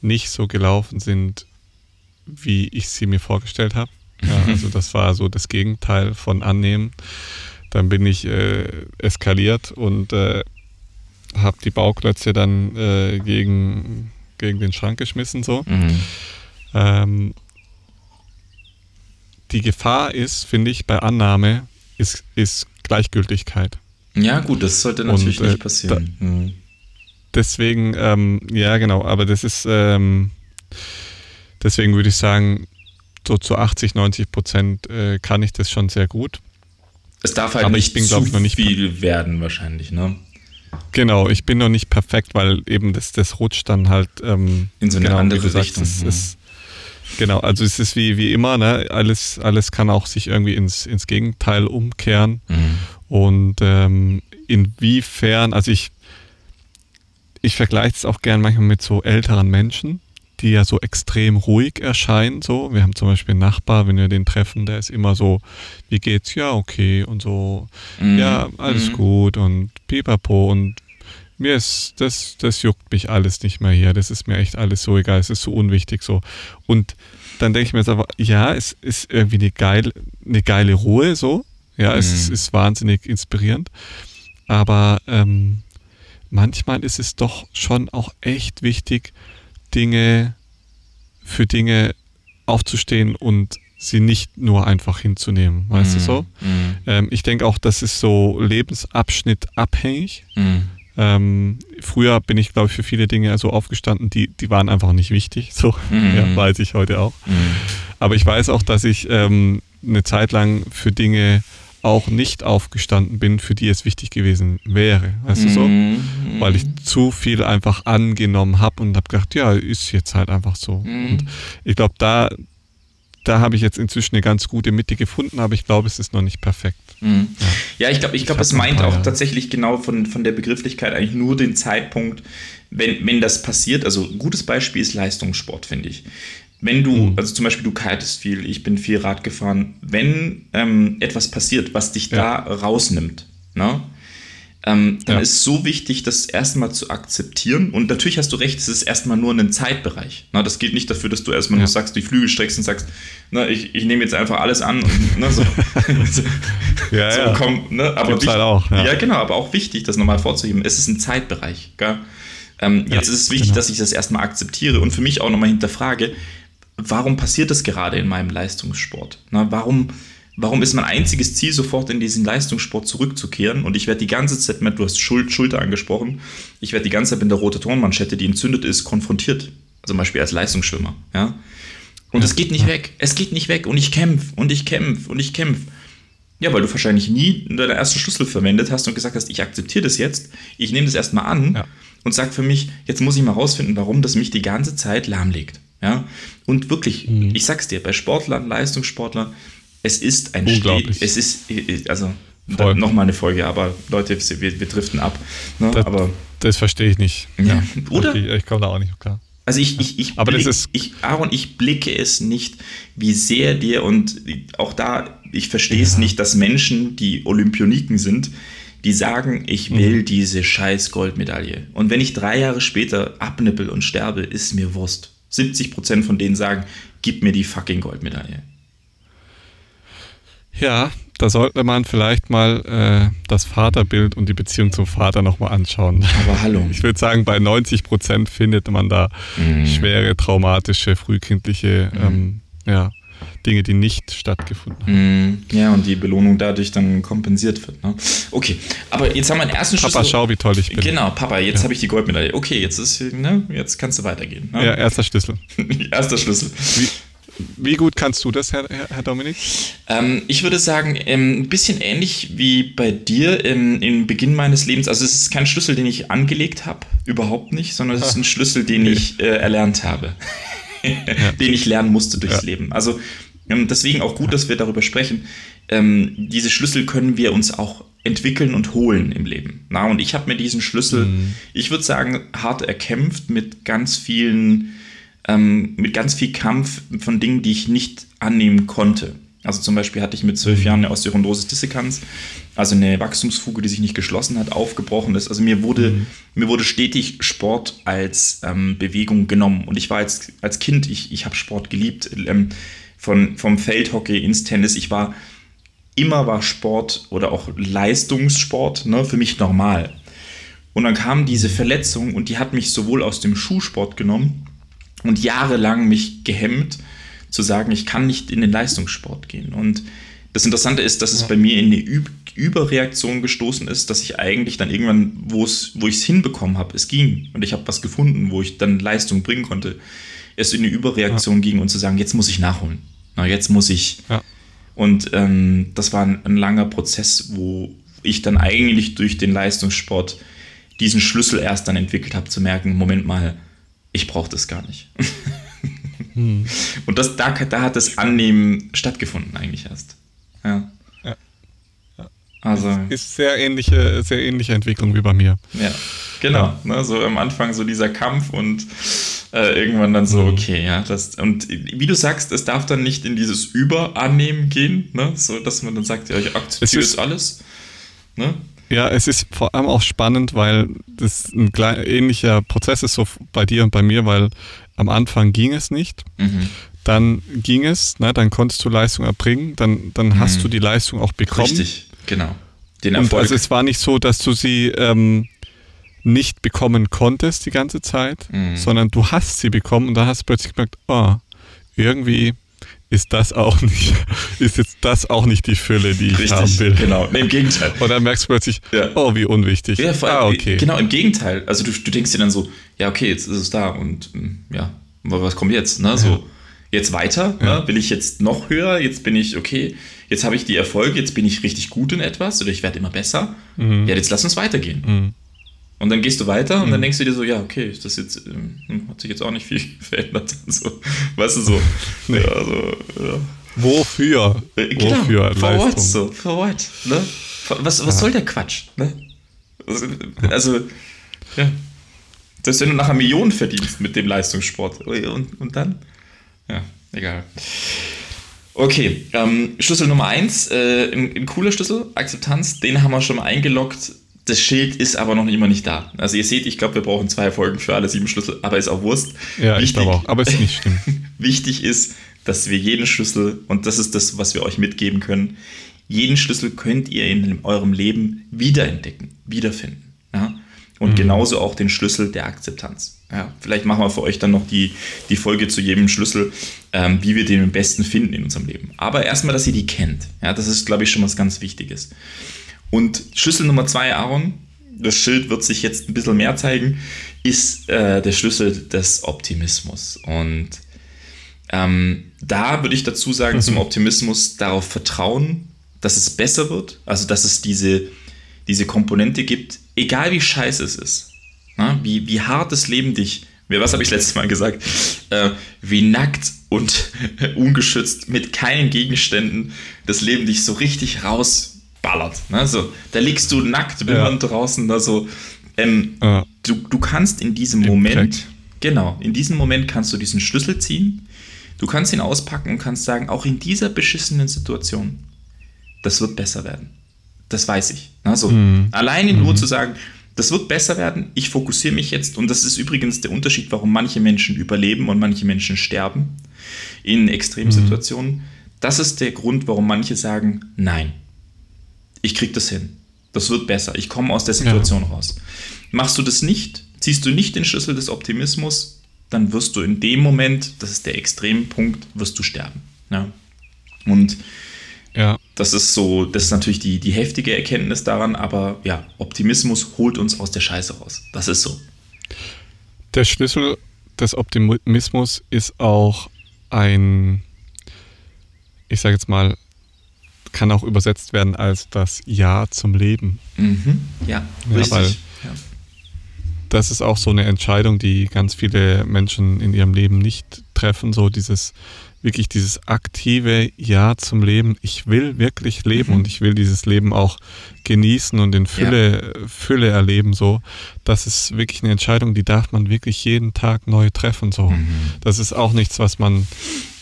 nicht so gelaufen sind, wie ich sie mir vorgestellt habe. Ja, also das war so das Gegenteil von annehmen. Dann bin ich äh, eskaliert und äh, habe die Bauklötze dann äh, gegen, gegen den Schrank geschmissen so. Mhm. Ähm, die Gefahr ist, finde ich, bei Annahme ist, ist Gleichgültigkeit. Ja, gut, das sollte natürlich Und, äh, nicht passieren. Mhm. Deswegen, ähm, ja genau, aber das ist, ähm, deswegen würde ich sagen, so zu 80, 90 Prozent äh, kann ich das schon sehr gut. Es darf halt aber nicht ich bin, zu ich, noch nicht- viel werden, wahrscheinlich, ne? Genau, ich bin noch nicht perfekt, weil eben das, das rutscht dann halt ähm, In so eine genau, andere sagst, Richtung, ja. ist, genau, also es ist wie, wie immer, ne? alles, alles kann auch sich irgendwie ins, ins Gegenteil umkehren. Mhm. Und ähm, inwiefern, also ich, ich vergleiche es auch gern manchmal mit so älteren Menschen, die ja so extrem ruhig erscheinen. So, wir haben zum Beispiel einen Nachbar, wenn wir den treffen, der ist immer so, wie geht's? Ja, okay und so, Mhm. ja, alles Mhm. gut und pipapo und mir ist, das, das juckt mich alles nicht mehr hier. Das ist mir echt alles so egal. Es ist so unwichtig so. Und dann denke ich mir jetzt aber, ja, es ist irgendwie eine geile, eine geile Ruhe so. Ja, es Mhm. ist, ist wahnsinnig inspirierend. Aber ähm, manchmal ist es doch schon auch echt wichtig, Dinge für Dinge aufzustehen und sie nicht nur einfach hinzunehmen. Weißt du so? Mhm. Ähm, ich denke auch, das ist so lebensabschnittabhängig. Mhm. Ähm, früher bin ich, glaube ich, für viele Dinge so aufgestanden, die, die waren einfach nicht wichtig. So, Mhm. ja, weiß ich heute auch. Mhm. Aber ich weiß auch, dass ich ähm, eine Zeit lang für Dinge auch nicht aufgestanden bin, für die es wichtig gewesen wäre. Weißt du so? Mhm. Weil ich zu viel einfach angenommen habe und habe gedacht, ja, ist jetzt halt einfach so. Mhm. Und ich glaube, da da habe ich jetzt inzwischen eine ganz gute Mitte gefunden, aber ich glaube, es ist noch nicht perfekt. Mhm. Ja. ja. ich glaube, ich glaube, es meint auch tatsächlich genau von, von der Begrifflichkeit eigentlich nur den Zeitpunkt, wenn, wenn das passiert. Also ein gutes Beispiel ist Leistungssport, finde ich. Wenn du, mhm. also zum Beispiel du kitest viel, ich bin viel Rad gefahren, wenn ähm, etwas passiert, was dich ja. da rausnimmt, ne? ähm, dann ja. ist so wichtig, das erstmal zu akzeptieren. Und natürlich hast du recht, es ist erstmal nur ein Zeitbereich. Na, das gilt nicht dafür, dass du erstmal ja. nur sagst, die Flügel streckst und sagst, na, ich, ich nehme jetzt einfach alles an. Und, ne, so, ja, so, ja. Komm, ne, aber wichtig, halt auch, ja. ja. genau, aber auch wichtig, das nochmal vorzuheben. Es ist ein Zeitbereich. Ähm, jetzt ist es wichtig, genau. dass ich das erstmal akzeptiere und für mich auch nochmal hinterfrage, warum passiert das gerade in meinem Leistungssport? Na, warum warum ist mein einziges Ziel, sofort in diesen Leistungssport zurückzukehren? Und ich werde die ganze Zeit mit, du hast Schuld, Schulter angesprochen, ich werde die ganze Zeit mit der rote Tonmanschette, die entzündet ist, konfrontiert. Zum Beispiel als Leistungsschwimmer. Ja? Und es geht nicht weg. Es geht nicht weg. Und ich kämpfe und ich kämpfe und ich kämpfe. Ja, weil du wahrscheinlich nie deinen ersten Schlüssel verwendet hast und gesagt hast, ich akzeptiere das jetzt, ich nehme das erstmal an ja. und sage für mich, jetzt muss ich mal rausfinden, warum das mich die ganze Zeit lahmlegt. Ja? Und wirklich, mhm. ich sag's dir, bei Sportlern, Leistungssportlern, es ist ein Unglaublich. Ste es ist, also nochmal eine Folge, aber Leute, wir, wir driften ab. Ne? Das, aber, das verstehe ich nicht. Ja. Oder? Okay, ich komme da auch nicht klar. Also ich, ich, ich, aber blick, das ist ich, Aaron, ich blicke es nicht, wie sehr dir und auch da, ich verstehe es nicht, dass Menschen, die Olympioniken sind, die sagen, ich mhm. will mhm. diese scheiß Goldmedaille. Und wenn ich drei Jahre später abnippel und sterbe, ist mir Wurst. 70 Prozent von denen sagen, gib mir die fucking Goldmedaille. Ja, da sollte man vielleicht mal äh, das Vaterbild und die Beziehung zum Vater nochmal anschauen. Aber hallo. Ich würde sagen, bei 90 Prozent findet man da mhm. schwere, traumatische, frühkindliche mhm. ähm, ja, Dinge, die nicht stattgefunden haben. Mhm. Ja, und die Belohnung dadurch dann kompensiert wird. Ne? Okay, aber jetzt haben wir den ersten Schlüssel. Papa, schau, wie toll ich bin. Genau, Papa, jetzt ja. habe ich die Goldmedaille. Okay, jetzt ist, ne, jetzt kannst du weitergehen. Ne? Ja, erster Schlüssel. erster Schlüssel. Wie, wie gut kannst du das, Herr, Herr Dominik? Ähm, ich würde sagen, ähm, ein bisschen ähnlich wie bei dir im, im, Beginn meines Lebens. Also es ist kein Schlüssel, den ich angelegt habe, überhaupt nicht, sondern es ist ein Schlüssel, den ich äh, erlernt habe, den ich lernen musste durchs ja. Leben. Also ähm, deswegen auch gut, dass wir darüber sprechen. Ähm, diese Schlüssel können wir uns auch entwickeln und holen im Leben. Na, und ich habe mir diesen Schlüssel, mhm. ich würde sagen, hart erkämpft mit ganz vielen ähm, mit ganz viel Kampf von Dingen, die ich nicht annehmen konnte. Also zum Beispiel hatte ich mit zwölf Jahren eine Osteochondrosis dissecans, also eine Wachstumsfuge, die sich nicht geschlossen hat, aufgebrochen ist. Also mir wurde, mhm. mir wurde stetig Sport als ähm, Bewegung genommen. Und ich war als, als Kind, ich, ich habe Sport geliebt, ähm, von, vom Feldhockey ins Tennis. Ich war, immer war Sport oder auch Leistungssport ne, für mich normal. Und dann kam diese Verletzung und die hat mich sowohl aus dem Schuhsport genommen, und jahrelang mich gehemmt, zu sagen, ich kann nicht in den Leistungssport gehen. Und das Interessante ist, dass es bei mir in eine Ü Überreaktion gestoßen ist, dass ich eigentlich dann irgendwann, wo ich es hinbekommen habe, es ging und ich habe was gefunden, wo ich dann Leistung bringen konnte, es in eine Überreaktion ja. ging und zu sagen, jetzt muss ich nachholen. Na, jetzt muss ich. Ja. Und ähm, das war ein, ein langer Prozess, wo ich dann eigentlich durch den Leistungssport diesen Schlüssel erst dann entwickelt habe, zu merken, Moment mal, ich brauche das gar nicht. hm. Und das, da, da hat das Annehmen stattgefunden eigentlich erst. Ja. ja. ja. Also. Ist sehr ähnliche, sehr ähnliche Entwicklung wie bei mir. Ja, genau. Ja. Ne, so am Anfang so dieser Kampf und äh, irgendwann dann so, mhm. okay, ja, das, und wie du sagst, es darf dann nicht in dieses Überannehmen gehen, ne, so dass man dann sagt, ja, ich akzeptiere das alles. Ne? Ja, es ist vor allem auch spannend, weil das ein klein, ähnlicher Prozess ist so bei dir und bei mir, weil am Anfang ging es nicht. Mhm. Dann ging es, ne, dann konntest du Leistung erbringen, dann, dann mhm. hast du die Leistung auch bekommen. Richtig, genau. Den Erfolg. Und also es war nicht so, dass du sie ähm, nicht bekommen konntest die ganze Zeit, mhm. sondern du hast sie bekommen und dann hast du plötzlich gemerkt, oh, irgendwie ist das auch nicht, ist jetzt das auch nicht die Fülle, die ich Richtig, haben will. Genau, nee, im Gegenteil. Und dann merkst du plötzlich, ja. oh, wie unwichtig. Ja, allem, ah, okay. Genau, im Gegenteil. Also du, du denkst dir dann so, ja, okay, jetzt ist es da und hm, ja, was kommt jetzt? Ne? So, ja. jetzt weiter? Ne? Will ich jetzt noch höher? Jetzt bin ich, okay, jetzt habe ich die Erfolge, jetzt bin ich richtig gut in etwas oder ich werde immer besser. Mhm. Ja, jetzt lass uns weitergehen. Mhm. Und dann gehst du weiter und Mhm. dann denkst du dir so, ja, okay, ist das jetzt, ähm, hm, hat sich jetzt auch nicht viel verändert. So, weißt du, so. Nee. Ja, also, ja. Wofür? Äh, Genau, Wofür for what, so, for what, ne? Was, was soll der Quatsch, ne? Also, also, ja. Selbst wenn du nachher Millionen verdienst mit dem Leistungssport. Und, und dann? Ja, egal. Okay, ähm, Schlüssel Nummer eins, äh, ein, ein cooler Schlüssel, Akzeptanz, den haben wir schon mal eingeloggt. Das Schild ist aber noch immer nicht da. Also ihr seht, ich glaube, wir brauchen zwei Folgen für alle sieben Schlüssel, aber ist auch Wurst. Ja, ich Wichtig- glaube auch. Aber ist nicht schlimm. Wichtig ist, dass wir jeden Schlüssel, und das ist das, was wir euch mitgeben können, jeden Schlüssel könnt ihr in eurem Leben wiederentdecken, wiederfinden. Ja? Und genauso auch den Schlüssel der Akzeptanz. Ja, vielleicht machen wir für euch dann noch die, die Folge zu jedem Schlüssel, ähm, wie wir den am besten finden in unserem Leben. Aber erstmal, dass ihr die kennt. Ja, das ist, glaube ich, schon was ganz Wichtiges. Und Schlüssel Nummer zwei, Aaron, das Schild wird sich jetzt ein bisschen mehr zeigen, ist äh, der Schlüssel des Optimismus. Und ähm, da würde ich dazu sagen, zum Optimismus darauf vertrauen, dass es besser wird, also dass es diese, diese Komponente gibt, egal wie scheiße es ist, na, wie, wie hart das Leben dich, was habe ich letztes Mal gesagt, äh, wie nackt und ungeschützt mit keinen Gegenständen das Leben dich so richtig rausballert. Ne? So, da liegst du nackt wimmernd draußen, da so, ähm, Ja. du, du kannst in diesem Im Moment, genau, in diesem Moment kannst du diesen Schlüssel ziehen, du kannst ihn auspacken und kannst sagen, auch in dieser beschissenen Situation, das wird besser werden. Das weiß ich. Also, Alleine nur zu sagen, das wird besser werden, ich fokussiere mich jetzt, und das ist übrigens der Unterschied, warum manche Menschen überleben und manche Menschen sterben in Extremsituationen. Das ist der Grund, warum manche sagen, nein, ich krieg das hin. Das wird besser. Ich komme aus der Situation raus. Machst du das nicht, ziehst du nicht den Schlüssel des Optimismus, dann wirst du in dem Moment, das ist der Extrempunkt, wirst du sterben. Ja? Und Ja. das ist so, das ist natürlich die, die heftige Erkenntnis daran, aber ja, Optimismus holt uns aus der Scheiße raus. Das ist so. Der Schlüssel des Optimismus ist auch ein, ich sage jetzt mal, kann auch übersetzt werden als das Ja zum Leben. Mhm. Ja, Ja, richtig. ja. Das ist auch so eine Entscheidung, die ganz viele Menschen in ihrem Leben nicht treffen. So dieses, wirklich dieses aktive Ja zum Leben. Ich will wirklich leben Mhm. und ich will dieses Leben auch genießen und in Fülle, Fülle erleben. So, das ist wirklich eine Entscheidung, die darf man wirklich jeden Tag neu treffen. So, Mhm. das ist auch nichts, was man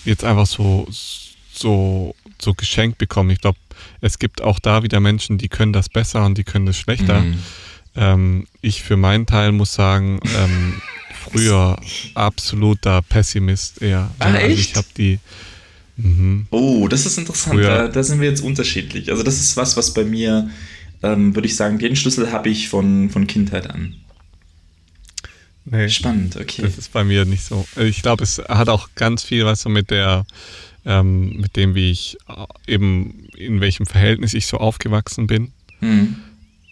jetzt einfach so, so, so geschenkt bekommt. Ich glaube, es gibt auch da wieder Menschen, die können das besser und die können das schlechter. Mhm. Ähm, ich für meinen Teil muss sagen, ähm, früher absoluter Pessimist eher. Ah, also echt? ich habe die. Mhm. Oh, das ist interessant. Früher- Da, da sind wir jetzt unterschiedlich. Also das ist was, was bei mir, ähm, würde ich sagen, den Schlüssel habe ich von, von Kindheit an. Nee, Spannend, okay. das ist bei mir nicht so. Ich glaube, es hat auch ganz viel was so mit der, ähm, mit dem, wie ich äh, eben, in welchem Verhältnis ich so aufgewachsen bin. Hm.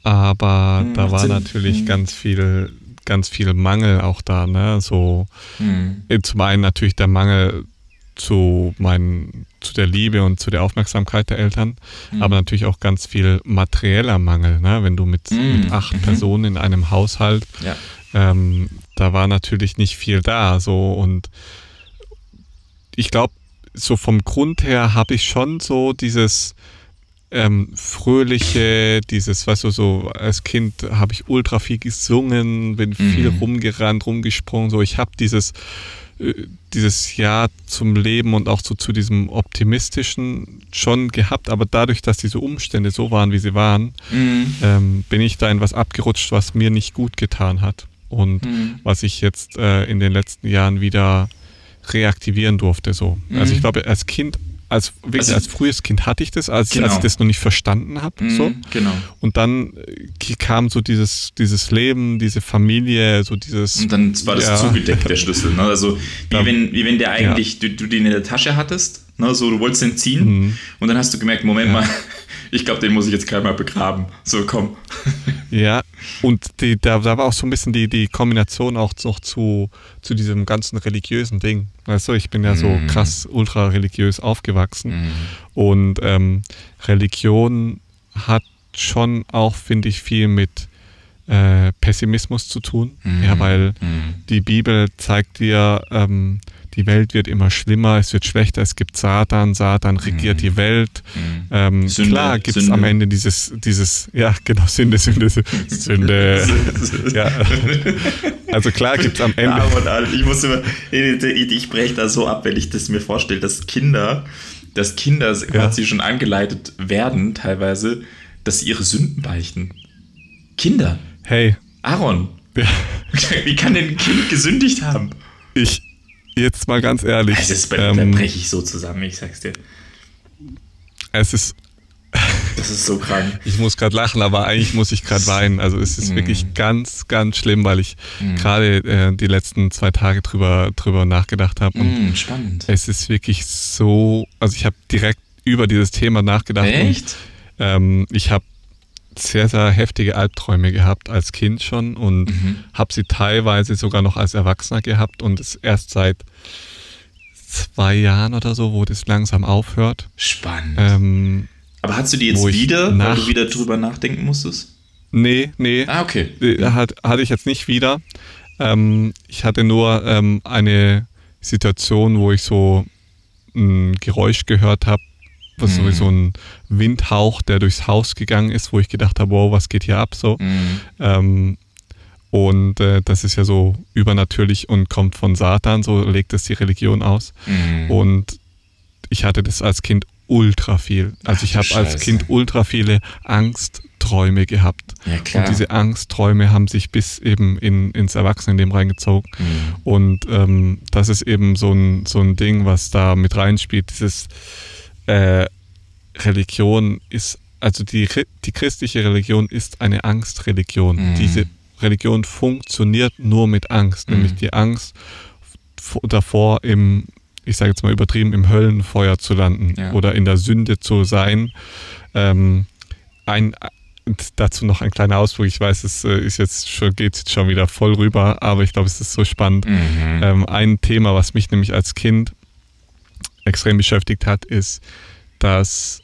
Aber Hm, da war Sinn. natürlich Hm. ganz viel, ganz viel Mangel auch da, ne? So Hm. äh, zum einen natürlich der Mangel zu meinen, zu der Liebe und zu der Aufmerksamkeit der Eltern, Mhm. aber natürlich auch ganz viel materieller Mangel, ne? Wenn du mit, Mhm. mit acht Mhm. Personen in einem Haushalt, Ja. ähm, da war natürlich nicht viel da, so und ich glaube, so vom Grund her habe ich schon so dieses ähm, fröhliche, dieses, weißt du, so als Kind habe ich ultra viel gesungen, bin viel Mhm. rumgerannt, rumgesprungen, so ich habe dieses äh, dieses Ja zum Leben und auch so zu diesem optimistischen schon gehabt, aber dadurch, dass diese Umstände so waren, wie sie waren, Hm. ähm, bin ich da in was abgerutscht, was mir nicht gut getan hat und Hm. was ich jetzt äh, in den letzten Jahren wieder reaktivieren durfte. So. Also ich Mhm. glaube, als Kind, als wirklich Also- als frühes Kind hatte ich das, als, als Genau. ich das noch nicht verstanden habe. Hm. So. Genau. Und dann äh, kam so dieses, dieses Leben, diese Familie, so dieses. Und dann war das ja, zugedeckt, der Schlüssel. Ne? Also wie Ja. wenn, wie wenn der eigentlich, du, du den in der Tasche hattest, ne? so du wolltest den ziehen Mhm. und dann hast du gemerkt, Moment mal, ich glaube, den muss ich jetzt gleich mal begraben. So, komm. Ja, und die, da, da war auch so ein bisschen die, die Kombination auch noch zu, zu diesem ganzen religiösen Ding. Weißt du, ich bin ja so Mhm. krass ultra religiös aufgewachsen. Mhm. Und ähm, Religion hat schon auch, finde ich, viel mit äh, Pessimismus zu tun. Mhm. Ja, weil Mhm. die Bibel zeigt dir, ähm, die Welt wird immer schlimmer, es wird schlechter, es gibt Satan, Satan regiert die Welt. Mhm. Ähm, Sünde, klar gibt es am Ende dieses, dieses, ja genau, Sünde, Sünde, Sünde. ja. Also klar gibt es am Ende. Ja, ich muss immer, ich, breche da so ab, wenn ich das mir vorstelle, dass Kinder, dass Kinder quasi schon angeleitet werden, teilweise, dass sie ihre Sünden beichten. Kinder, Hey, Aaron, ja, wie kann denn ein Kind gesündigt haben? ich, jetzt mal ganz ehrlich. Das, da ähm, breche ich so zusammen, ich sag's dir. es ist, Das ist so krank. ich muss gerade lachen, aber eigentlich muss ich gerade weinen. Also es ist Mm. wirklich ganz, ganz schlimm, weil ich Mm. gerade äh, die letzten zwei Tage drüber, drüber nachgedacht habe. Und Mm, spannend. es ist wirklich so, also ich habe direkt über dieses Thema nachgedacht. Echt? Und, ähm, ich habe sehr, sehr heftige Albträume gehabt als Kind schon und Mhm. habe sie teilweise sogar noch als Erwachsener gehabt und es erst seit zwei Jahren oder so, wo das langsam aufhört. Spannend. Ähm, Aber hast du die jetzt wieder, weil du wieder drüber nachdenken musstest? nee, nee, Ah, okay. äh, hat, hatte ich jetzt nicht wieder. Ähm, ich hatte nur ähm, eine Situation, wo ich so ein Geräusch gehört habe, was Mhm. sowieso ein Windhauch, der durchs Haus gegangen ist, wo ich gedacht habe, wow, was geht hier ab so. Mm. Ähm, und äh, das ist ja so übernatürlich und kommt von Satan, so legt es die Religion aus. Mm. Und ich hatte das als Kind ultra viel. Also Ach ich habe als. Kind ultra viele Angstträume gehabt. Ja, klar. Und diese Angstträume haben sich bis eben in, ins Erwachsenenleben reingezogen. Mm. Und ähm, das ist eben so ein, so ein Ding, was da mit reinspielt. Dieses äh, Religion ist, also die, die christliche Religion ist eine Angstreligion. Mhm. Diese Religion funktioniert nur mit Angst, Mhm. nämlich die Angst davor im, ich sage jetzt mal übertrieben, im Höllenfeuer zu landen Ja. oder in der Sünde zu sein. Ähm, ein, dazu noch ein kleiner Ausflug. Ich weiß, es äh, ist jetzt schon, geht jetzt schon wieder voll rüber, aber ich glaube, es ist so spannend. Mhm. Ähm, ein Thema, was mich nämlich als Kind extrem beschäftigt hat, ist, dass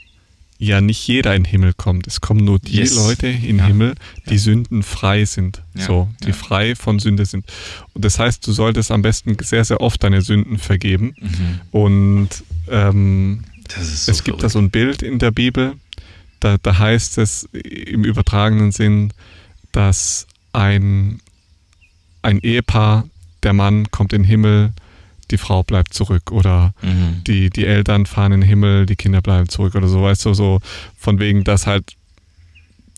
ja nicht jeder in den Himmel kommt. Es kommen nur die Yes. Leute in den Ja. Himmel, die Ja. sündenfrei sind. Ja. So, die frei von Sünde sind. Und das heißt, du solltest am besten sehr, sehr oft deine Sünden vergeben. Mhm. Und ähm, so es gibt da so ein Bild in der Bibel, da, da heißt es im übertragenen Sinn, dass ein, ein Ehepaar, der Mann kommt in den Himmel, die Frau bleibt zurück oder Mhm. die, die Eltern fahren in den Himmel, die Kinder bleiben zurück oder so, weißt du, so von wegen, dass halt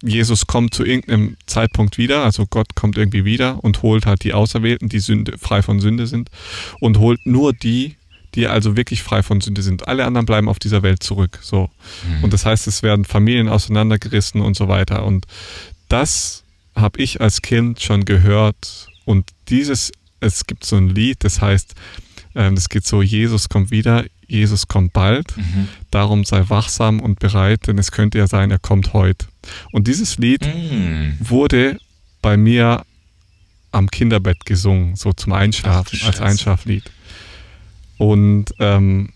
Jesus kommt zu irgendeinem Zeitpunkt wieder, also Gott kommt irgendwie wieder und holt halt die Auserwählten, die Sünde, frei von Sünde sind und holt nur die, die also wirklich frei von Sünde sind. Alle anderen bleiben auf dieser Welt zurück, so. Mhm. Und das heißt, es werden Familien auseinandergerissen und so weiter. Und das habe ich als Kind schon gehört. Und dieses, es gibt so ein Lied, das heißt, ähm, das geht so, Jesus kommt wieder, Jesus kommt bald. Mhm. Darum sei wachsam und bereit, denn es könnte ja sein, er kommt heute. Und dieses Lied Mhm. wurde bei mir am Kinderbett gesungen, so zum Einschlafen, als. Einschlaflied. Und ähm,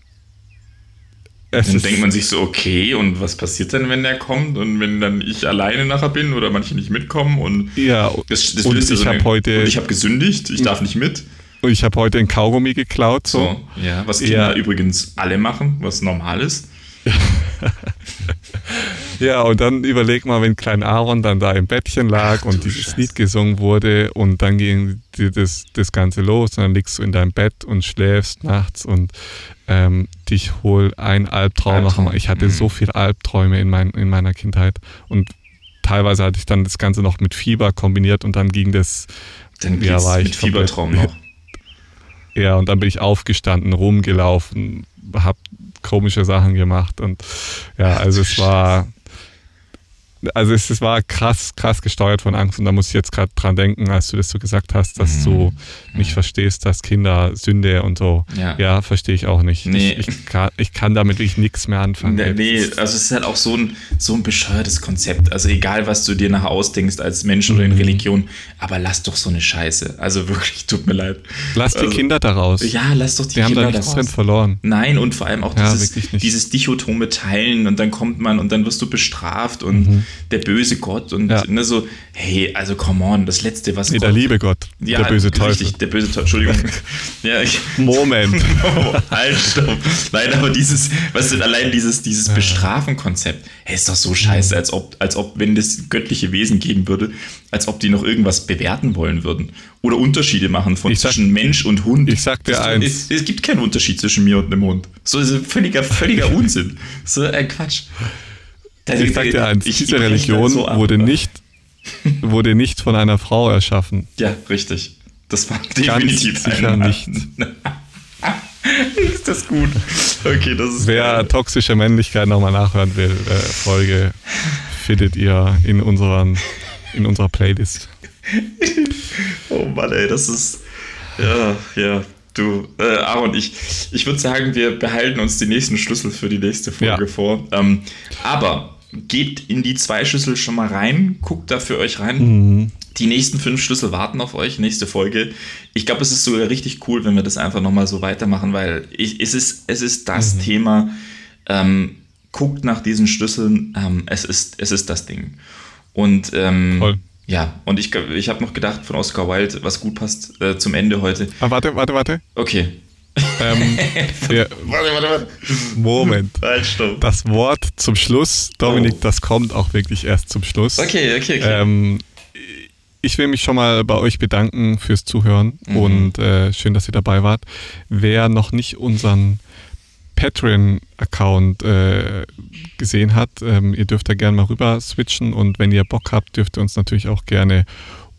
es Dann denkt man sich so, okay, und was passiert denn, wenn der kommt? Und wenn dann ich alleine nachher bin oder manche nicht mitkommen und ja, das, das und ich so habe heute, und ich habe gesündigt, ich darf nicht mit. Und ich habe heute ein Kaugummi geklaut, so. So, ja, was Kinder Ja. übrigens alle machen, was normal ist. Ja, und dann überleg mal, wenn Klein Aaron dann da im Bettchen lag Ach, und dieses Scheiße. Lied gesungen wurde und dann ging dir das, das Ganze los und dann liegst du in deinem Bett und schläfst nachts und ähm, dich hol ein Albtraum Albtraum, Ich hatte mhm. so viele Albträume in, mein, in meiner Kindheit und teilweise hatte ich dann das Ganze noch mit Fieber kombiniert und dann ging das, Dann Ja, war ich mit Fiebertraum noch. Ja, und dann bin ich aufgestanden, rumgelaufen, hab komische Sachen gemacht und ja, also es war, also es, es war krass, krass gesteuert von Angst und da muss ich jetzt gerade dran denken, als du das so gesagt hast, dass Mhm. du nicht verstehst, dass Kinder Sünde und so, Ja. ja, verstehe ich auch nicht. Nee. Ich, ich, kann, ich kann damit wirklich nichts mehr anfangen. Nee, nee, also es ist halt auch so ein, so ein bescheuertes Konzept. Also egal, was du dir nachher ausdenkst als Mensch oder in Mhm. Religion, aber lass doch so eine Scheiße. Also wirklich, tut mir leid. Lass die also, Kinder daraus. Ja, lass doch die Wir haben da Kinder nichts daraus. drin verloren. Nein, und vor allem auch Ja, dieses dichotome Teilen und dann kommt man und dann wirst du bestraft und Mhm. Der böse Gott und Ja. ne, so, hey, also come on, das Letzte, was Nee, Gott... der liebe Gott, der böse Teufel. Richtig, der böse Teufel, Entschuldigung. ja, ich, Moment. Halt, stopp. Nein, aber dieses, was ist allein dieses, dieses Bestrafen-Konzept, hey, ist doch so scheiße, als ob, als ob, wenn es göttliche Wesen geben würde, als ob die noch irgendwas bewerten wollen würden. Oder Unterschiede machen von sag- zwischen Mensch und Hund. ich sag dir Das- eins. Es, es gibt keinen Unterschied zwischen mir und einem Hund. So ist ein völliger, völliger Unsinn. So ein Quatsch. Ich sag dir eins, Ich- diese ich rechne Religion so ab, wurde, nicht, wurde nicht von einer Frau erschaffen. Ja, richtig. Das war Ganz definitiv sicher ein Mann. nicht. ist das gut? Okay, das ist Wer toxische Männlichkeit nochmal nachhören will, äh, Folge findet ihr in, unseren, in unserer Playlist. Oh Mann, ey, das ist. Ja, ja. Du, äh, Aaron, ich, ich würde sagen, wir behalten uns die nächsten Schlüssel für die nächste Folge Ja. vor. Ähm, aber geht in die zwei Schlüssel schon mal rein, guckt da für euch rein. Mhm. Die nächsten fünf Schlüssel warten auf euch, nächste Folge. Ich glaube, es ist sogar richtig cool, wenn wir das einfach nochmal so weitermachen, weil ich, es, ist, es ist das Mhm. Thema. Ähm, guckt nach diesen Schlüsseln, ähm, es, ist, es ist das Ding. Und ähm, ja, und ich, ich habe noch gedacht von Oscar Wilde, was gut passt äh, zum Ende heute. Ah, warte, warte, warte. Okay. Ähm, wir, Warte, warte, warte. Moment. Halt, stopp. Das Wort zum Schluss, Dominik, Oh. das kommt auch wirklich erst zum Schluss. Okay, okay, okay. Ähm, ich will mich schon mal bei euch bedanken fürs Zuhören Mhm. und äh, schön, dass ihr dabei wart. Wer noch nicht unseren Patreon-Account äh, gesehen hat, ähm, ihr dürft da gerne mal rüber switchen und wenn ihr Bock habt, dürft ihr uns natürlich auch gerne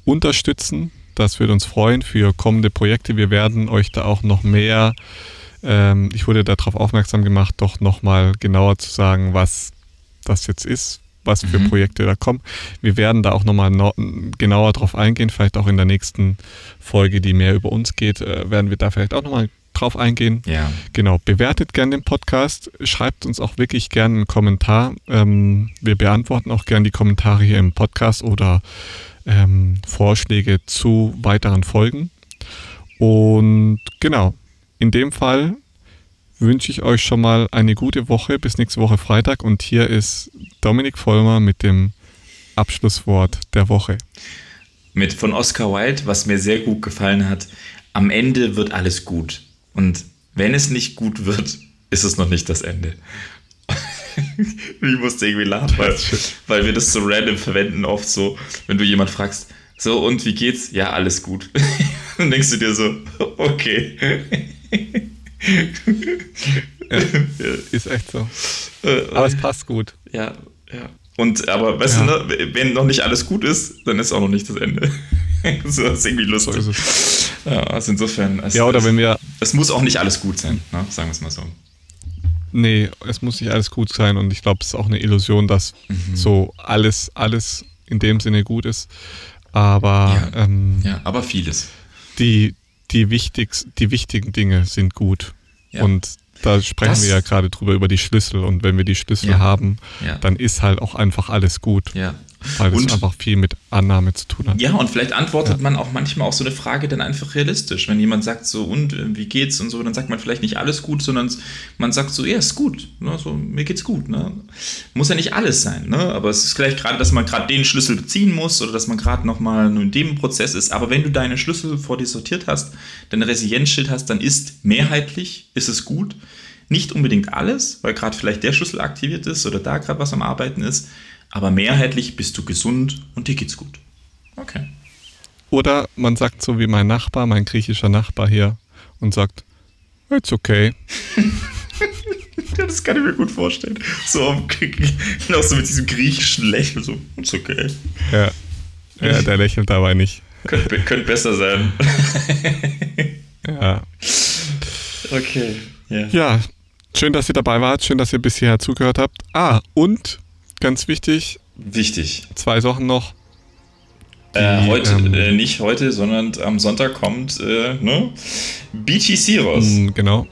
unterstützen. Das würde uns freuen für kommende Projekte. Wir werden euch da auch noch mehr, ähm, ich wurde darauf aufmerksam gemacht, doch nochmal genauer zu sagen, was das jetzt ist, was für Mhm. Projekte da kommen. Wir werden da auch nochmal no genauer drauf eingehen, vielleicht auch in der nächsten Folge, die mehr über uns geht, äh, werden wir da vielleicht auch nochmal drauf eingehen. ja. Genau, bewertet gerne den Podcast, schreibt uns auch wirklich gerne einen Kommentar. Ähm, wir beantworten auch gerne die Kommentare hier im Podcast oder ähm, Vorschläge zu weiteren Folgen. Und genau, in dem Fall wünsche ich euch schon mal eine gute Woche bis nächste Woche Freitag und hier ist Dominik Vollmer mit dem Abschlusswort der Woche. Mit von Oscar Wilde, was mir sehr gut gefallen hat. Am Ende wird alles gut. Und wenn es nicht gut wird, ist es noch nicht das Ende. ich musste irgendwie lachen, weil, weil wir das so random verwenden, oft so, wenn du jemand fragst, so und wie geht's? Ja, alles gut. Dann denkst du dir so, okay. Ist echt so. Äh, Aber es passt gut. Ja, ja. Und aber weißt Ja. du, ne, wenn noch nicht alles gut ist, dann ist auch noch nicht das Ende. so das ist irgendwie So lustig. ist es. Ja, also insofern. Es, Ja, oder es, wenn wir es muss auch nicht alles gut sein, ne? sagen wir es mal so. Nee, es muss nicht alles gut sein und ich glaube, es ist auch eine Illusion, dass Mhm. so alles, alles in dem Sinne gut ist. Aber Ja. ähm, Ja, aber vieles. die, die, wichtigst, die wichtigen Dinge sind gut. Ja. Und da sprechen Das- wir ja gerade drüber über die Schlüssel. Und wenn wir die Schlüssel Ja. haben, dann ist halt auch einfach alles gut. Ja. Weil Und- einfach viel mit Annahme zu tun hat. Ja, und vielleicht antwortet Ja. man auch manchmal auf so eine Frage dann einfach realistisch. Wenn jemand sagt so, und äh, wie geht's und so, dann sagt man vielleicht nicht alles gut, sondern man sagt so, ja, ist gut. Ne? So, mir geht's gut. Ne? Muss ja nicht alles sein, ne? aber es ist vielleicht gerade, dass man gerade den Schlüssel beziehen muss oder dass man gerade nochmal in dem Prozess ist. Aber wenn du deine Schlüssel vor dir sortiert hast, dein Resilienzschild hast, dann ist mehrheitlich, ist es gut. Nicht unbedingt alles, weil gerade vielleicht der Schlüssel aktiviert ist oder da gerade was am Arbeiten ist. Aber mehrheitlich bist du gesund und dir geht's gut. Okay. Oder man sagt so wie mein Nachbar, mein griechischer Nachbar hier, und sagt, it's okay. Das kann ich mir gut vorstellen. So, auch so mit diesem griechischen Lächeln, so, ist okay. Ja, ja der lächelt dabei nicht. Könnte könnt besser sein. Ja. Okay. Ja. Ja, schön, dass ihr dabei wart. Schön, dass ihr bis hierher zugehört habt. Ah, und ganz wichtig, Wichtig. zwei Sachen noch. Äh, Die, heute, ähm, äh, nicht heute, sondern am Sonntag kommt äh, ne? BTC raus. Mm, Genau.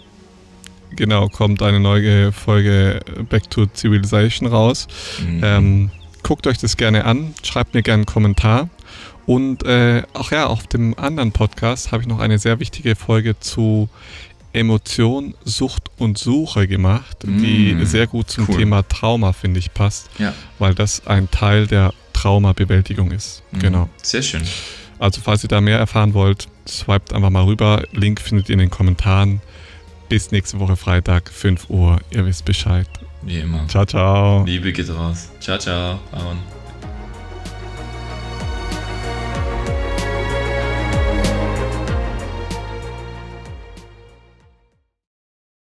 Genau, kommt eine neue Folge Back to Civilization raus. Mhm. Ähm, guckt euch das gerne an, schreibt mir gerne einen Kommentar. Und äh, auch ja, auf dem anderen Podcast habe ich noch eine sehr wichtige Folge zu Emotion, Sucht und Suche gemacht, die Mm, sehr gut zum cool. Thema Trauma, finde ich, passt, Ja. weil das ein Teil der Traumabewältigung ist. Mhm. Genau. Sehr schön. Also falls ihr da mehr erfahren wollt, swiped einfach mal rüber. Link findet ihr in den Kommentaren. Bis nächste Woche Freitag, 5 Uhr. Ihr wisst Bescheid. Wie immer. Ciao, ciao. Liebe geht raus. Ciao, ciao. Aaron.